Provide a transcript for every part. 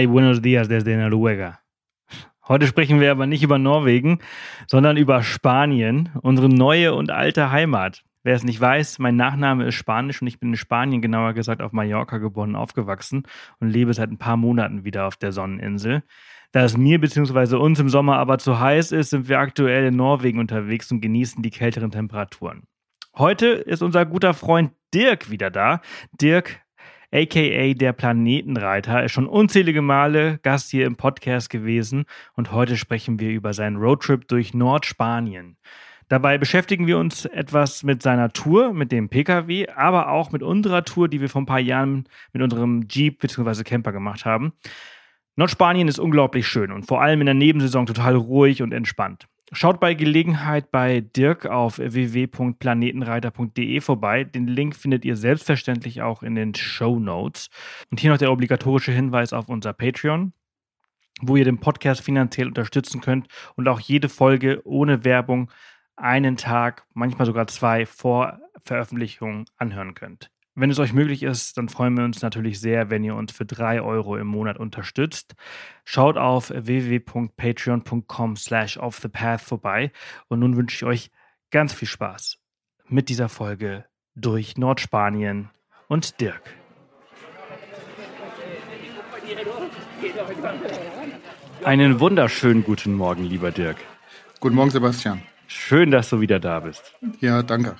Y buenos días desde Noruega. Heute sprechen wir aber nicht über Norwegen, sondern über Spanien, unsere neue und alte Heimat. Wer es nicht weiß, mein Nachname ist Spanisch und ich bin in Spanien, genauer gesagt auf Mallorca geboren aufgewachsen und lebe seit ein paar Monaten wieder auf der Sonneninsel. Da es mir bzw. uns im Sommer aber zu heiß ist, sind wir aktuell in Norwegen unterwegs und genießen die kälteren Temperaturen. Heute ist unser guter Freund Dirk wieder da. Dirk, aka der Planetenreiter, ist schon unzählige Male Gast hier im Podcast gewesen und heute sprechen wir über seinen Roadtrip durch Nordspanien. Dabei beschäftigen wir uns etwas mit seiner Tour, mit dem Pkw, aber auch mit unserer Tour, die wir vor ein paar Jahren mit unserem Jeep bzw. Camper gemacht haben. Nordspanien ist unglaublich schön und vor allem in der Nebensaison total ruhig und entspannt. Schaut bei Gelegenheit bei Dirk auf www.planetenreiter.de vorbei. Den Link findet ihr selbstverständlich auch in den Show Notes. Und hier noch der obligatorische Hinweis auf unser Patreon, wo ihr den Podcast finanziell unterstützen könnt und auch jede Folge ohne Werbung einen Tag, manchmal sogar zwei vor Veröffentlichung anhören könnt. Wenn es euch möglich ist, dann freuen wir uns natürlich sehr, wenn ihr uns für drei Euro im Monat unterstützt. Schaut auf www.patreon.com slash offthepath vorbei und nun wünsche ich euch ganz viel Spaß mit dieser Folge durch Nordspanien und Dirk. Einen wunderschönen guten Morgen, lieber Dirk. Guten Morgen, Sebastian. Schön, dass du wieder da bist. Ja, danke.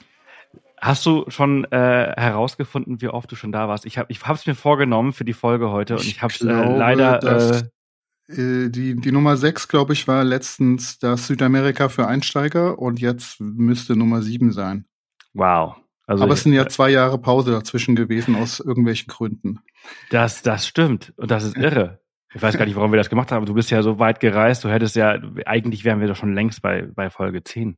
Hast du schon äh, herausgefunden, wie oft du schon da warst? Ich habe ich hab's mir vorgenommen für die Folge heute und ich, ich habe es äh, leider. Dass, äh, äh, die, die Nummer 6, glaube ich, war letztens das Südamerika für Einsteiger und jetzt müsste Nummer 7 sein. Wow. Also Aber es sind ja zwei Jahre Pause dazwischen gewesen aus irgendwelchen Gründen. Das, das stimmt. Und das ist irre. Ich weiß gar nicht, warum wir das gemacht haben. Du bist ja so weit gereist. Du hättest ja, eigentlich wären wir doch schon längst bei, bei Folge 10.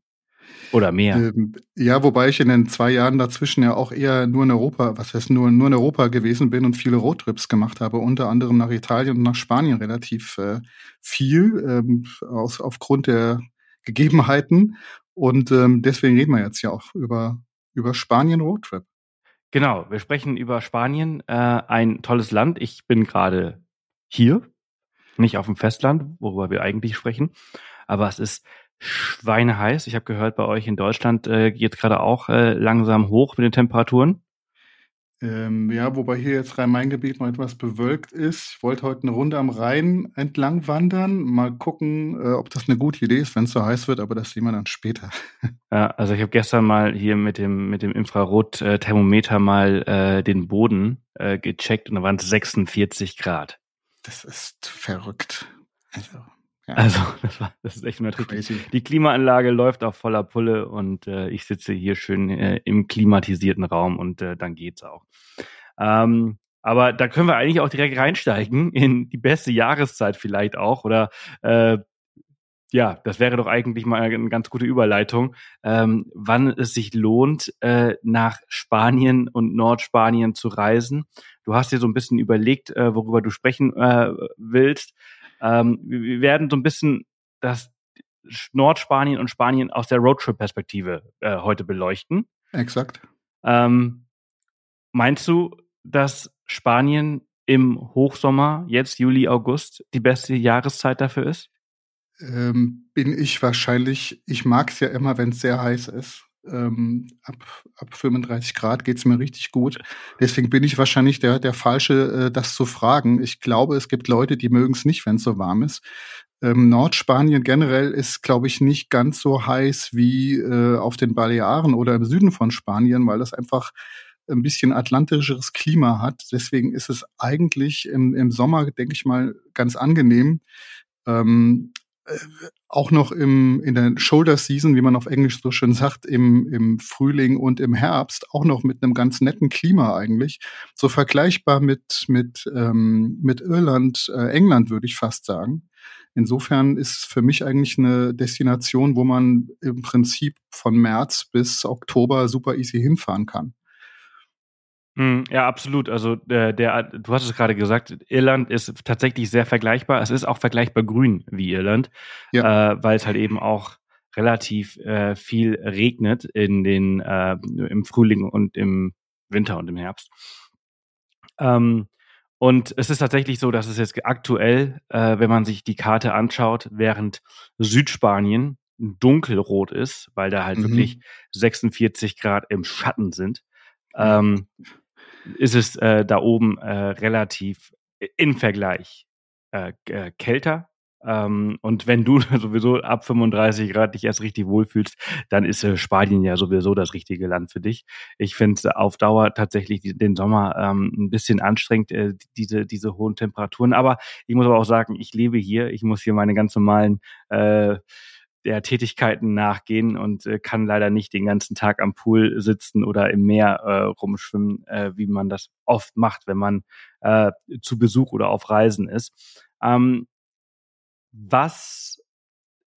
Oder mehr. Ähm, ja, wobei ich in den zwei Jahren dazwischen ja auch eher nur in Europa, was heißt nur, nur in Europa gewesen bin und viele Roadtrips gemacht habe, unter anderem nach Italien und nach Spanien relativ äh, viel, ähm, aus, aufgrund der Gegebenheiten. Und ähm, deswegen reden wir jetzt ja auch über, über Spanien Roadtrip. Genau, wir sprechen über Spanien, äh, ein tolles Land. Ich bin gerade hier, nicht auf dem Festland, worüber wir eigentlich sprechen. Aber es ist schweineheiß. Ich habe gehört, bei euch in Deutschland äh, geht gerade auch äh, langsam hoch mit den Temperaturen. Ähm, ja, wobei hier jetzt Rhein-Main-Gebiet noch etwas bewölkt ist. Ich wollte heute eine Runde am Rhein entlang wandern. Mal gucken, äh, ob das eine gute Idee ist, wenn es so heiß wird, aber das sehen wir dann später. Ja, also ich habe gestern mal hier mit dem, mit dem Infrarot-Thermometer mal äh, den Boden äh, gecheckt und da waren es 46 Grad. Das ist verrückt. Also, ja. also das, war, das ist echt unerträglich. Die Klimaanlage läuft auf voller Pulle und äh, ich sitze hier schön äh, im klimatisierten Raum und äh, dann geht's auch. Ähm, aber da können wir eigentlich auch direkt reinsteigen in die beste Jahreszeit vielleicht auch oder äh, ja, das wäre doch eigentlich mal eine ganz gute Überleitung, ähm, wann es sich lohnt, äh, nach Spanien und Nordspanien zu reisen. Du hast dir so ein bisschen überlegt, äh, worüber du sprechen äh, willst. Ähm, wir werden so ein bisschen das Nordspanien und Spanien aus der Roadtrip-Perspektive äh, heute beleuchten. Exakt. Ähm, meinst du, dass Spanien im Hochsommer, jetzt Juli, August, die beste Jahreszeit dafür ist? ähm, bin ich wahrscheinlich, ich mag es ja immer, wenn es sehr heiß ist. Ähm, ab, ab 35 Grad geht's mir richtig gut. Deswegen bin ich wahrscheinlich der, der Falsche, äh, das zu fragen. Ich glaube, es gibt Leute, die mögen es nicht, wenn es so warm ist. Ähm, Nordspanien generell ist, glaube ich, nicht ganz so heiß wie äh, auf den Balearen oder im Süden von Spanien, weil das einfach ein bisschen atlantischeres Klima hat. Deswegen ist es eigentlich im, im Sommer, denke ich mal, ganz angenehm. Ähm, äh, auch noch im, in der Shoulder Season, wie man auf Englisch so schön sagt, im, im Frühling und im Herbst, auch noch mit einem ganz netten Klima eigentlich. So vergleichbar mit, mit, ähm, mit Irland, äh, England, würde ich fast sagen. Insofern ist für mich eigentlich eine Destination, wo man im Prinzip von März bis Oktober super easy hinfahren kann. Hm, ja, absolut. Also der, der, du hast es gerade gesagt, Irland ist tatsächlich sehr vergleichbar. Es ist auch vergleichbar grün wie Irland, ja. äh, weil es halt eben auch relativ äh, viel regnet in den äh, im Frühling und im Winter und im Herbst. Ähm, Und es ist tatsächlich so, dass es jetzt aktuell, äh, wenn man sich die Karte anschaut, während Südspanien dunkelrot ist, weil da halt mhm. wirklich 46 Grad im Schatten sind, ähm, ist es äh, da oben äh, relativ in Vergleich äh, äh, kälter. Ähm, und wenn du sowieso ab 35 Grad dich erst richtig wohlfühlst, dann ist äh, Spanien ja sowieso das richtige Land für dich. Ich finde es auf Dauer tatsächlich den Sommer ähm, ein bisschen anstrengend, äh, diese, diese hohen Temperaturen. Aber ich muss aber auch sagen, ich lebe hier, ich muss hier meine ganz normalen äh, der Tätigkeiten nachgehen und äh, kann leider nicht den ganzen Tag am Pool sitzen oder im Meer äh, rumschwimmen, äh, wie man das oft macht, wenn man äh, zu Besuch oder auf Reisen ist. Ähm, was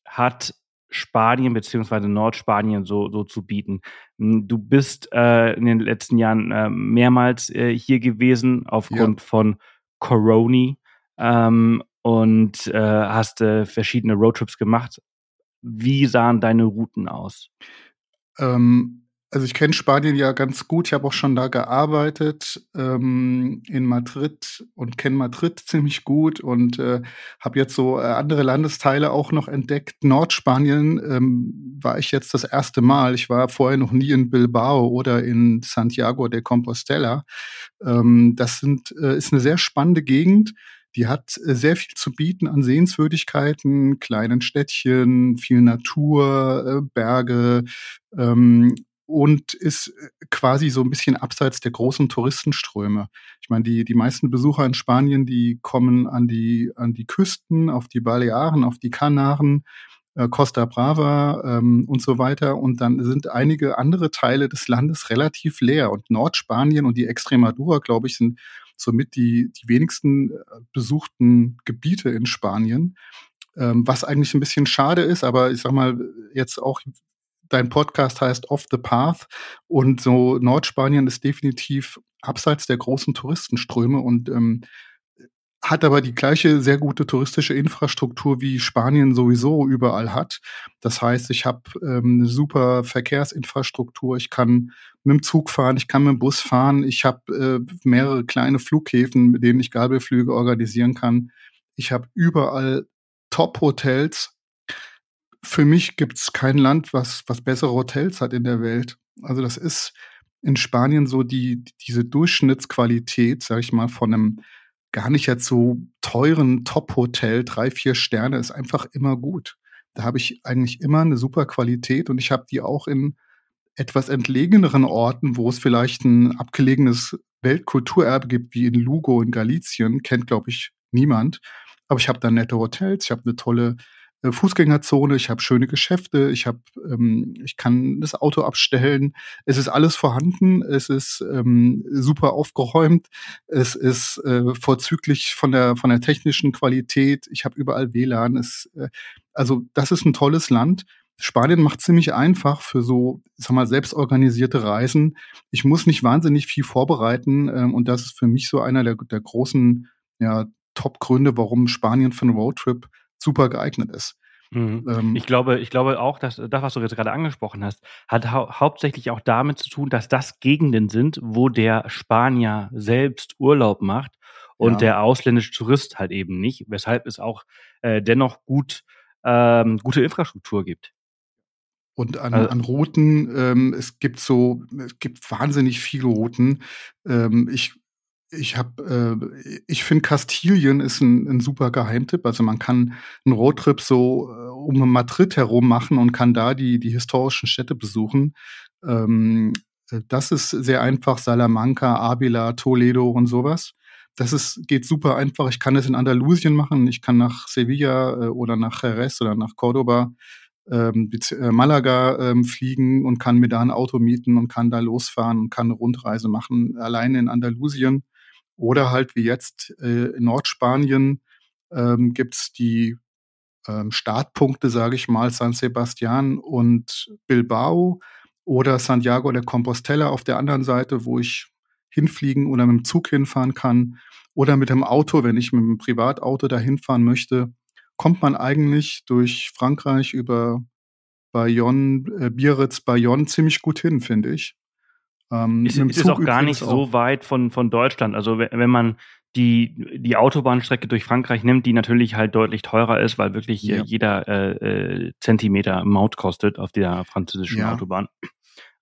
hat Spanien beziehungsweise Nordspanien so, so zu bieten. Hm, du bist äh, in den letzten Jahren äh, mehrmals äh, hier gewesen aufgrund ja. von Corona ähm, und äh, hast äh, verschiedene Roadtrips gemacht. Wie sahen deine Routen aus? Ähm, also ich kenne Spanien ja ganz gut. Ich habe auch schon da gearbeitet ähm, in Madrid und kenne Madrid ziemlich gut und äh, habe jetzt so äh, andere Landesteile auch noch entdeckt. Nordspanien ähm, war ich jetzt das erste Mal. Ich war vorher noch nie in Bilbao oder in Santiago de Compostela. Ähm, das sind, äh, ist eine sehr spannende Gegend. Die hat äh, sehr viel zu bieten an Sehenswürdigkeiten, kleinen Städtchen, viel Natur, äh, Berge ähm, und ist äh, quasi so ein bisschen abseits der großen Touristenströme. Ich meine, die, die meisten Besucher in Spanien, die kommen an die, an die Küsten, auf die Balearen, auf die Kanaren, Costa Brava ähm, und so weiter. Und dann sind einige andere Teile des Landes relativ leer. Und Nordspanien und die Extremadura, glaube ich, sind somit die, die wenigsten äh, besuchten Gebiete in Spanien. Ähm, was eigentlich ein bisschen schade ist, aber ich sag mal, jetzt auch dein Podcast heißt Off the Path und so Nordspanien ist definitiv abseits der großen Touristenströme und ähm, hat aber die gleiche sehr gute touristische Infrastruktur wie Spanien sowieso überall hat. Das heißt, ich habe ähm, eine super Verkehrsinfrastruktur. Ich kann mit dem Zug fahren, ich kann mit dem Bus fahren. Ich habe äh, mehrere kleine Flughäfen, mit denen ich Gabelflüge organisieren kann. Ich habe überall Top-Hotels. Für mich gibt es kein Land, was, was bessere Hotels hat in der Welt. Also das ist in Spanien so die, diese Durchschnittsqualität, sag ich mal, von einem gar nicht jetzt so teuren Top-Hotel, drei, vier Sterne, ist einfach immer gut. Da habe ich eigentlich immer eine super Qualität und ich habe die auch in etwas entlegeneren Orten, wo es vielleicht ein abgelegenes Weltkulturerbe gibt, wie in Lugo in Galicien, kennt, glaube ich, niemand. Aber ich habe da nette Hotels, ich habe eine tolle äh, Fußgängerzone, ich habe schöne Geschäfte, ich habe, ähm, ich kann das Auto abstellen. Es ist alles vorhanden, es ist ähm, super aufgeräumt, es ist äh, vorzüglich von der von der technischen Qualität. Ich habe überall WLAN. Es, äh, also das ist ein tolles Land. Spanien macht ziemlich einfach für so, sag mal, selbstorganisierte Reisen. Ich muss nicht wahnsinnig viel vorbereiten ähm, und das ist für mich so einer der, der großen ja, Top-Gründe, warum Spanien für einen Roadtrip super geeignet ist. Mhm. Ähm, ich glaube, ich glaube auch, dass das, was du jetzt gerade angesprochen hast, hat hau hauptsächlich auch damit zu tun, dass das Gegenden sind, wo der Spanier selbst Urlaub macht und ja. der ausländische Tourist halt eben nicht, weshalb es auch äh, dennoch gut ähm, gute Infrastruktur gibt. Und an, also, an Routen, ähm, es gibt so, es gibt wahnsinnig viele Routen. Ähm, ich ich habe, äh, ich finde Kastilien ist ein, ein, super Geheimtipp. Also man kann einen Roadtrip so äh, um Madrid herum machen und kann da die, die historischen Städte besuchen. Ähm, äh, das ist sehr einfach. Salamanca, Avila, Toledo und sowas. Das ist, geht super einfach. Ich kann es in Andalusien machen. Ich kann nach Sevilla äh, oder nach Jerez oder nach Cordoba, ähm, äh, Malaga ähm, fliegen und kann mir da ein Auto mieten und kann da losfahren und kann eine Rundreise machen. Alleine in Andalusien oder halt wie jetzt äh, in Nordspanien ähm, gibt die ähm, Startpunkte, sage ich mal, San Sebastian und Bilbao oder Santiago de Compostela auf der anderen Seite, wo ich hinfliegen oder mit dem Zug hinfahren kann oder mit dem Auto, wenn ich mit dem Privatauto da hinfahren möchte, kommt man eigentlich durch Frankreich über Bayonne, äh, Biarritz, Bayonne ziemlich gut hin, finde ich. Ähm, ist, ist es auch gar nicht so weit von, von Deutschland. Also wenn man die, die Autobahnstrecke durch Frankreich nimmt, die natürlich halt deutlich teurer ist, weil wirklich ja. jeder äh, äh, Zentimeter Maut kostet auf der französischen ja. Autobahn,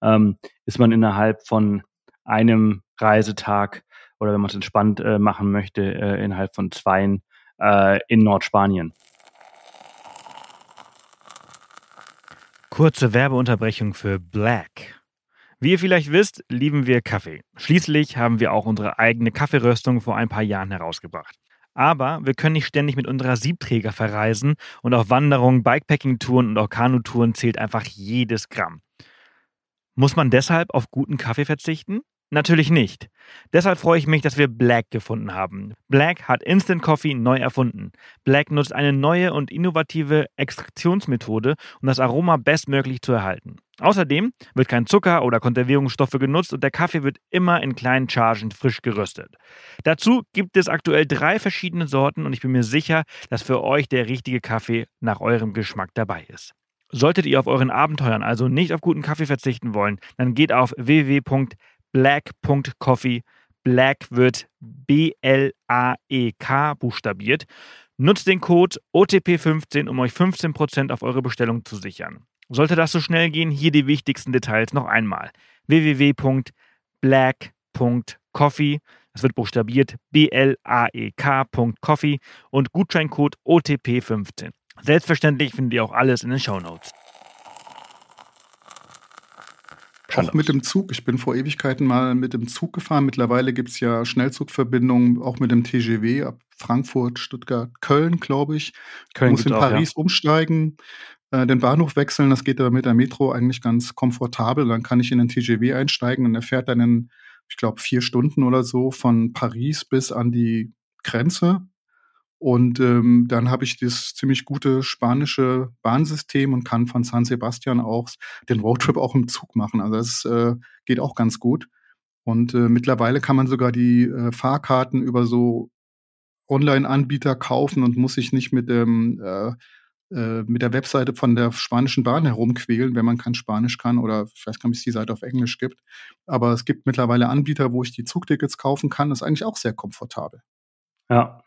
ähm, ist man innerhalb von einem Reisetag oder wenn man es entspannt äh, machen möchte, äh, innerhalb von zweien äh, in Nordspanien. Kurze Werbeunterbrechung für Black. Wie ihr vielleicht wisst, lieben wir Kaffee. Schließlich haben wir auch unsere eigene Kaffeeröstung vor ein paar Jahren herausgebracht. Aber wir können nicht ständig mit unserer Siebträger verreisen und auf Wanderungen, Bikepacking-Touren und auch Kanutouren zählt einfach jedes Gramm. Muss man deshalb auf guten Kaffee verzichten? Natürlich nicht. Deshalb freue ich mich, dass wir Black gefunden haben. Black hat Instant Coffee neu erfunden. Black nutzt eine neue und innovative Extraktionsmethode, um das Aroma bestmöglich zu erhalten. Außerdem wird kein Zucker oder Konservierungsstoffe genutzt und der Kaffee wird immer in kleinen Chargen frisch geröstet. Dazu gibt es aktuell drei verschiedene Sorten und ich bin mir sicher, dass für euch der richtige Kaffee nach eurem Geschmack dabei ist. Solltet ihr auf euren Abenteuern also nicht auf guten Kaffee verzichten wollen, dann geht auf www black.coffee. Black wird B-L-A-E-K buchstabiert. Nutzt den Code OTP15, um euch 15% auf eure Bestellung zu sichern. Sollte das so schnell gehen, hier die wichtigsten Details noch einmal. www.black.coffee, das wird buchstabiert B-L-A-E-K.coffee und Gutscheincode OTP15. Selbstverständlich findet ihr auch alles in den Show Notes. Auch mit dem Zug. Ich bin vor Ewigkeiten mal mit dem Zug gefahren. Mittlerweile gibt es ja Schnellzugverbindungen auch mit dem TGW ab Frankfurt, Stuttgart, Köln, glaube ich. Köln muss in Paris auch, ja. umsteigen, äh, den Bahnhof wechseln. Das geht aber mit der Metro eigentlich ganz komfortabel. Dann kann ich in den TGW einsteigen und er fährt dann in, ich glaube, vier Stunden oder so von Paris bis an die Grenze. Und ähm, dann habe ich das ziemlich gute spanische Bahnsystem und kann von San Sebastian auch den Roadtrip auch im Zug machen. Also das äh, geht auch ganz gut. Und äh, mittlerweile kann man sogar die äh, Fahrkarten über so Online-Anbieter kaufen und muss sich nicht mit dem äh, äh, mit der Webseite von der spanischen Bahn herumquälen, wenn man kein Spanisch kann oder nicht, ob es die Seite auf Englisch gibt. Aber es gibt mittlerweile Anbieter, wo ich die Zugtickets kaufen kann. Das ist eigentlich auch sehr komfortabel. Ja,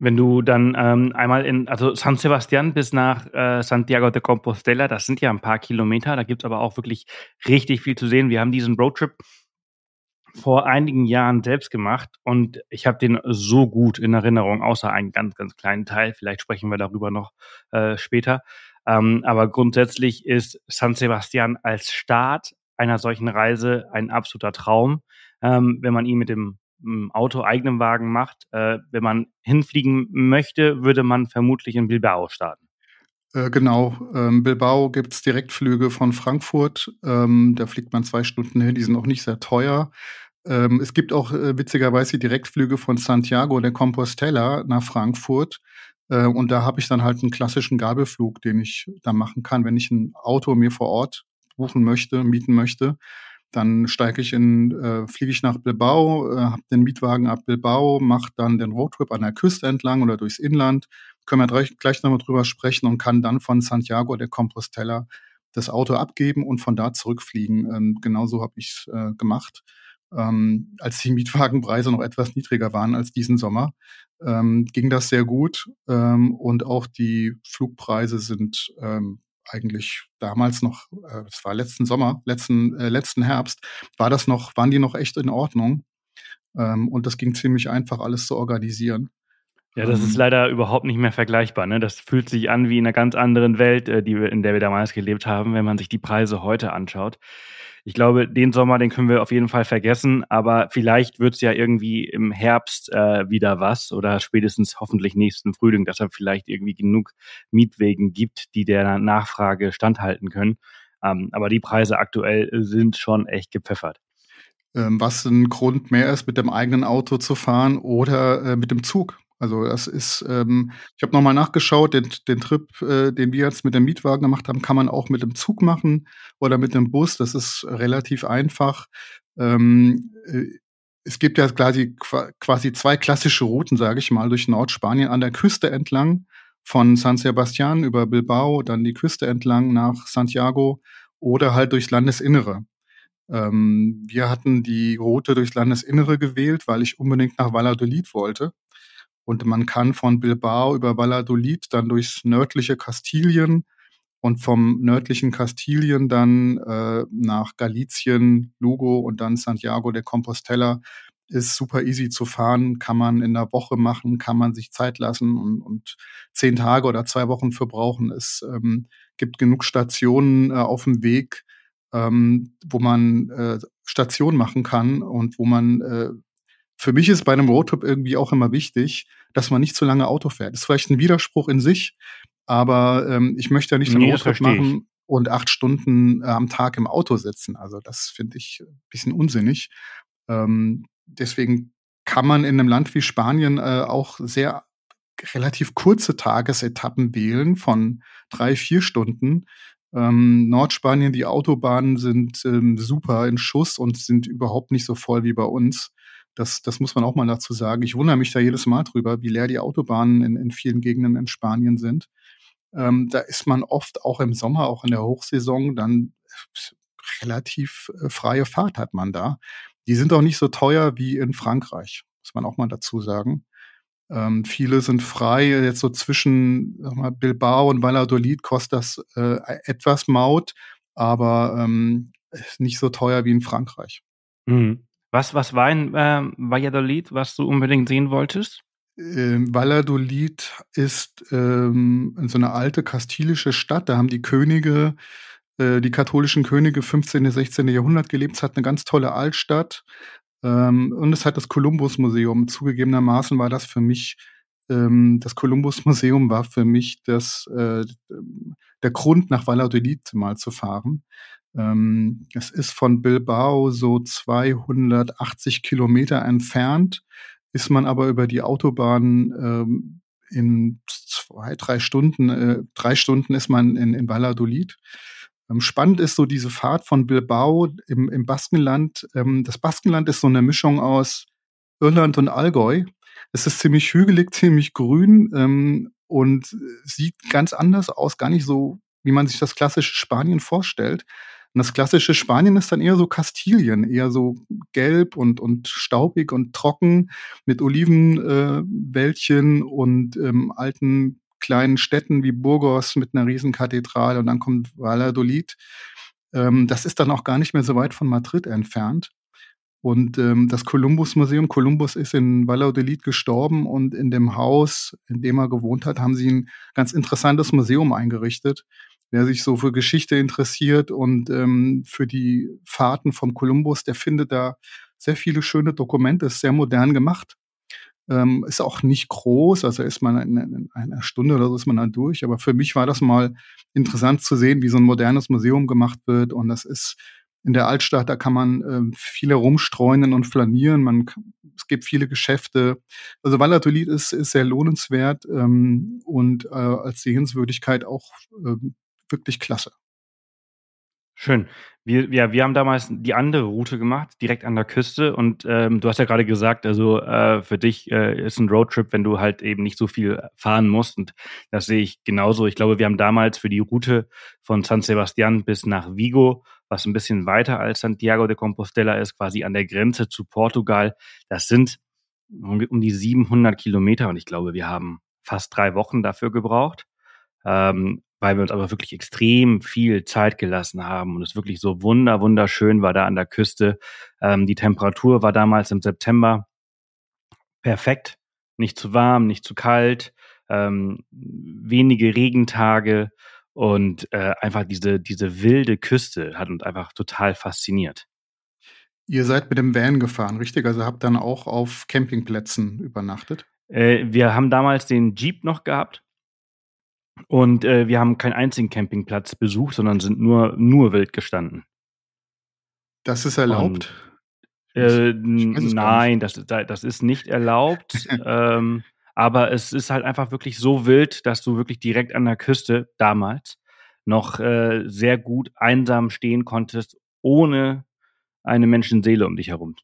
wenn du dann ähm, einmal in, also San Sebastian bis nach äh, Santiago de Compostela, das sind ja ein paar Kilometer, da gibt's aber auch wirklich richtig viel zu sehen. Wir haben diesen Roadtrip vor einigen Jahren selbst gemacht und ich habe den so gut in Erinnerung, außer einen ganz, ganz kleinen Teil. Vielleicht sprechen wir darüber noch äh, später. Ähm, aber grundsätzlich ist San Sebastian als Start einer solchen Reise ein absoluter Traum, ähm, wenn man ihn mit dem Auto eigenem Wagen macht. Äh, wenn man hinfliegen möchte, würde man vermutlich in Bilbao starten. Äh, genau, ähm, Bilbao gibt es Direktflüge von Frankfurt. Ähm, da fliegt man zwei Stunden hin, die sind auch nicht sehr teuer. Ähm, es gibt auch äh, witzigerweise Direktflüge von Santiago de Compostela nach Frankfurt. Äh, und da habe ich dann halt einen klassischen Gabelflug, den ich da machen kann, wenn ich ein Auto mir vor Ort buchen möchte, mieten möchte. Dann steige ich in, äh, fliege ich nach Bilbao, äh, habe den Mietwagen ab Bilbao, mache dann den Roadtrip an der Küste entlang oder durchs Inland. Können wir gleich, gleich nochmal drüber sprechen und kann dann von Santiago de Compostela das Auto abgeben und von da zurückfliegen. Ähm, genauso habe ich es äh, gemacht. Ähm, als die Mietwagenpreise noch etwas niedriger waren als diesen Sommer, ähm, ging das sehr gut. Ähm, und auch die Flugpreise sind ähm, eigentlich damals noch, äh, das war letzten Sommer, letzten, äh, letzten Herbst, war das noch, waren die noch echt in Ordnung. Ähm, und das ging ziemlich einfach, alles zu organisieren. Ja, das ist ähm. leider überhaupt nicht mehr vergleichbar. Ne? Das fühlt sich an wie in einer ganz anderen Welt, äh, die wir, in der wir damals gelebt haben, wenn man sich die Preise heute anschaut ich glaube, den Sommer, den können wir auf jeden Fall vergessen, aber vielleicht wird es ja irgendwie im Herbst äh, wieder was oder spätestens hoffentlich nächsten Frühling, dass es vielleicht irgendwie genug Mietwegen gibt, die der Nachfrage standhalten können. Ähm, aber die Preise aktuell sind schon echt gepfeffert ähm, was ein Grund mehr ist, mit dem eigenen Auto zu fahren oder äh, mit dem Zug. Also das ist, ähm, ich habe nochmal nachgeschaut, den, den Trip, äh, den wir jetzt mit dem Mietwagen gemacht haben, kann man auch mit dem Zug machen oder mit dem Bus. Das ist relativ einfach. Ähm, äh, es gibt ja quasi, quasi zwei klassische Routen, sage ich mal, durch Nordspanien an der Küste entlang von San Sebastian über Bilbao, dann die Küste entlang nach Santiago oder halt durchs Landesinnere. Ähm, wir hatten die Route durchs Landesinnere gewählt, weil ich unbedingt nach Valladolid wollte. Und man kann von Bilbao über Valladolid dann durchs nördliche Kastilien und vom nördlichen Kastilien dann äh, nach Galicien, Lugo und dann Santiago de Compostela ist super easy zu fahren, kann man in der Woche machen, kann man sich Zeit lassen und, und zehn Tage oder zwei Wochen für brauchen. Es ähm, gibt genug Stationen äh, auf dem Weg, ähm, wo man äh, Station machen kann und wo man äh, für mich ist bei einem Roadtrip irgendwie auch immer wichtig, dass man nicht zu lange Auto fährt. Das ist vielleicht ein Widerspruch in sich, aber ähm, ich möchte ja nicht einen nee, Roadtrip machen und acht Stunden äh, am Tag im Auto sitzen. Also das finde ich ein bisschen unsinnig. Ähm, deswegen kann man in einem Land wie Spanien äh, auch sehr relativ kurze Tagesetappen wählen von drei, vier Stunden. Ähm, Nordspanien, die Autobahnen sind ähm, super in Schuss und sind überhaupt nicht so voll wie bei uns. Das, das muss man auch mal dazu sagen. Ich wundere mich da jedes Mal drüber, wie leer die Autobahnen in, in vielen Gegenden in Spanien sind. Ähm, da ist man oft auch im Sommer, auch in der Hochsaison, dann relativ äh, freie Fahrt hat man da. Die sind auch nicht so teuer wie in Frankreich, muss man auch mal dazu sagen. Ähm, viele sind frei. Jetzt so zwischen mal, Bilbao und Valladolid kostet das äh, etwas Maut, aber ähm, nicht so teuer wie in Frankreich. Mhm. Was, was war in äh, Valladolid, was du unbedingt sehen wolltest? Ähm, Valladolid ist ähm, so eine alte kastilische Stadt. Da haben die Könige, äh, die katholischen Könige 15., 16. Jahrhundert gelebt. Es hat eine ganz tolle Altstadt. Ähm, und es hat das Kolumbus-Museum. Zugegebenermaßen war das für mich, ähm, das Kolumbus-Museum war für mich das, äh, der Grund, nach Valladolid mal zu fahren. Ähm, es ist von Bilbao so 280 Kilometer entfernt, ist man aber über die Autobahn ähm, in zwei, drei Stunden, äh, drei Stunden ist man in, in Valladolid. Ähm, spannend ist so diese Fahrt von Bilbao im, im Baskenland. Ähm, das Baskenland ist so eine Mischung aus Irland und Allgäu. Es ist ziemlich hügelig, ziemlich grün ähm, und sieht ganz anders aus, gar nicht so, wie man sich das klassische Spanien vorstellt. Und das klassische Spanien ist dann eher so Kastilien, eher so gelb und, und staubig und trocken mit Olivenwäldchen äh, und ähm, alten kleinen Städten wie Burgos mit einer Riesenkathedrale und dann kommt Valladolid. Ähm, das ist dann auch gar nicht mehr so weit von Madrid entfernt. Und ähm, das Kolumbus-Museum, Kolumbus ist in Valladolid gestorben und in dem Haus, in dem er gewohnt hat, haben sie ein ganz interessantes Museum eingerichtet wer sich so für Geschichte interessiert und ähm, für die Fahrten vom Kolumbus, der findet da sehr viele schöne Dokumente, ist sehr modern gemacht. Ähm, ist auch nicht groß, also ist man in, in, einer Stunde oder so ist man da durch. Aber für mich war das mal interessant zu sehen, wie so ein modernes Museum gemacht wird. Und das ist in der Altstadt, da kann man äh, viel herumstreunen und flanieren. Man, es gibt viele Geschäfte. Also Valladolid ist, ist sehr lohnenswert ähm, und äh, als Sehenswürdigkeit auch äh, wirklich klasse. Schön. Wir, ja, wir haben damals die andere Route gemacht, direkt an der Küste. Und ähm, du hast ja gerade gesagt, also äh, für dich äh, ist ein Roadtrip, wenn du halt eben nicht so viel fahren musst. Und das sehe ich genauso. Ich glaube, wir haben damals für die Route von San Sebastian bis nach Vigo, was ein bisschen weiter als Santiago de Compostela ist, quasi an der Grenze zu Portugal. Das sind um die 700 Kilometer. Und ich glaube, wir haben fast drei Wochen dafür gebraucht. Ähm, weil wir uns aber wirklich extrem viel Zeit gelassen haben und es wirklich so wunder, wunderschön war da an der Küste. Ähm, die Temperatur war damals im September perfekt, nicht zu warm, nicht zu kalt, ähm, wenige Regentage und äh, einfach diese, diese wilde Küste hat uns einfach total fasziniert. Ihr seid mit dem Van gefahren, richtig? Also habt dann auch auf Campingplätzen übernachtet? Äh, wir haben damals den Jeep noch gehabt und äh, wir haben keinen einzigen Campingplatz besucht, sondern sind nur, nur wild gestanden. Das ist erlaubt? Und, äh, nein, das, das ist nicht erlaubt. ähm, aber es ist halt einfach wirklich so wild, dass du wirklich direkt an der Küste damals noch äh, sehr gut einsam stehen konntest, ohne eine Menschenseele um dich herum.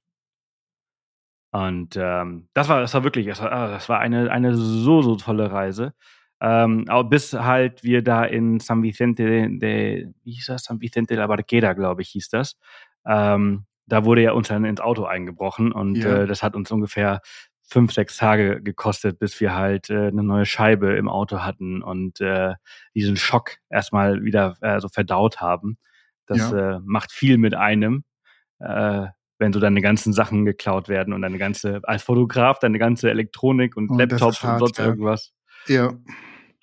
Und ähm, das war, das war wirklich, das war, das war eine, eine so, so tolle Reise. Ähm, bis halt wir da in San Vicente de, wie hieß das? San Vicente de la Barquera, glaube ich, hieß das. Ähm, da wurde ja uns dann ins Auto eingebrochen und Ja. äh, das hat uns ungefähr fünf, sechs Tage gekostet, bis wir halt äh, eine neue Scheibe im Auto hatten und äh, diesen Schock erstmal wieder äh, so verdaut haben. Das äh, macht viel mit einem, äh, wenn so deine ganzen Sachen geklaut werden und deine ganze, als Fotograf, deine ganze Elektronik und das Laptops hart, und sonst ja. irgendwas. Ja,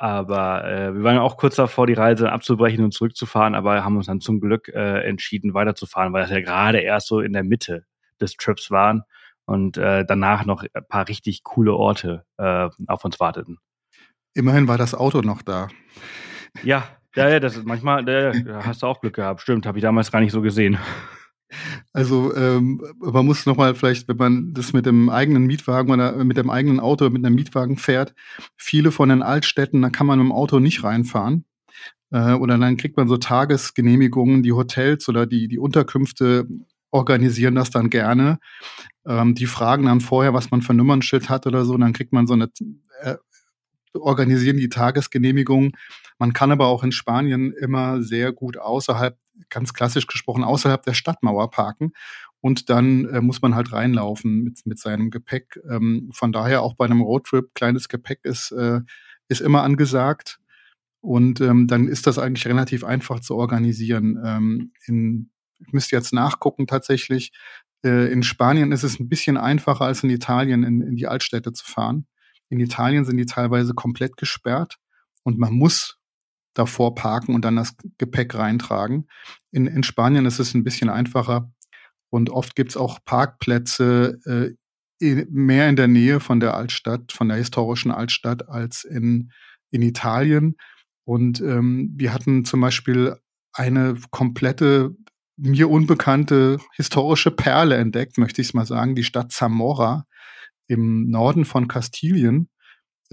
Aber äh, wir waren auch kurz davor, die Reise abzubrechen und zurückzufahren, aber haben uns dann zum Glück äh, entschieden, weiterzufahren, weil das ja gerade erst so in der Mitte des Trips waren und äh, danach noch ein paar richtig coole Orte äh, auf uns warteten. immerhin war das Auto noch da. Ja, ja, ja, das ist manchmal, da hast du auch Glück gehabt. Stimmt, habe ich damals gar nicht so gesehen. Also ähm, man muss noch mal vielleicht, wenn man das mit dem eigenen Mietwagen oder mit dem eigenen Auto mit einem Mietwagen fährt, viele von den Altstädten, da kann man mit dem Auto nicht reinfahren. Äh, oder dann kriegt man so Tagesgenehmigungen, die Hotels oder die, die Unterkünfte organisieren das dann gerne. Ähm, die fragen dann vorher, was man für ein Nummernschild hat oder so, und dann kriegt man so eine äh, organisieren die Tagesgenehmigung. Man kann aber auch in Spanien immer sehr gut außerhalb, ganz klassisch gesprochen, außerhalb der Stadtmauer parken. Und dann äh, muss man halt reinlaufen mit, mit seinem Gepäck. Ähm, von daher auch bei einem Roadtrip, kleines Gepäck ist, äh, ist immer angesagt. Und ähm, dann ist das eigentlich relativ einfach zu organisieren. Ähm, in, ich müsste jetzt nachgucken tatsächlich. Äh, in Spanien ist es ein bisschen einfacher als in Italien, in, in die Altstädte zu fahren. In Italien sind die teilweise komplett gesperrt und man muss davor parken und dann das Gepäck reintragen. In, in Spanien ist es ein bisschen einfacher und oft gibt's auch Parkplätze äh, mehr in der Nähe von der Altstadt, von der historischen Altstadt als in, in Italien. Und ähm, wir hatten zum Beispiel eine komplette, mir unbekannte historische Perle entdeckt, möchte ich mal sagen, die Stadt Zamora im Norden von Kastilien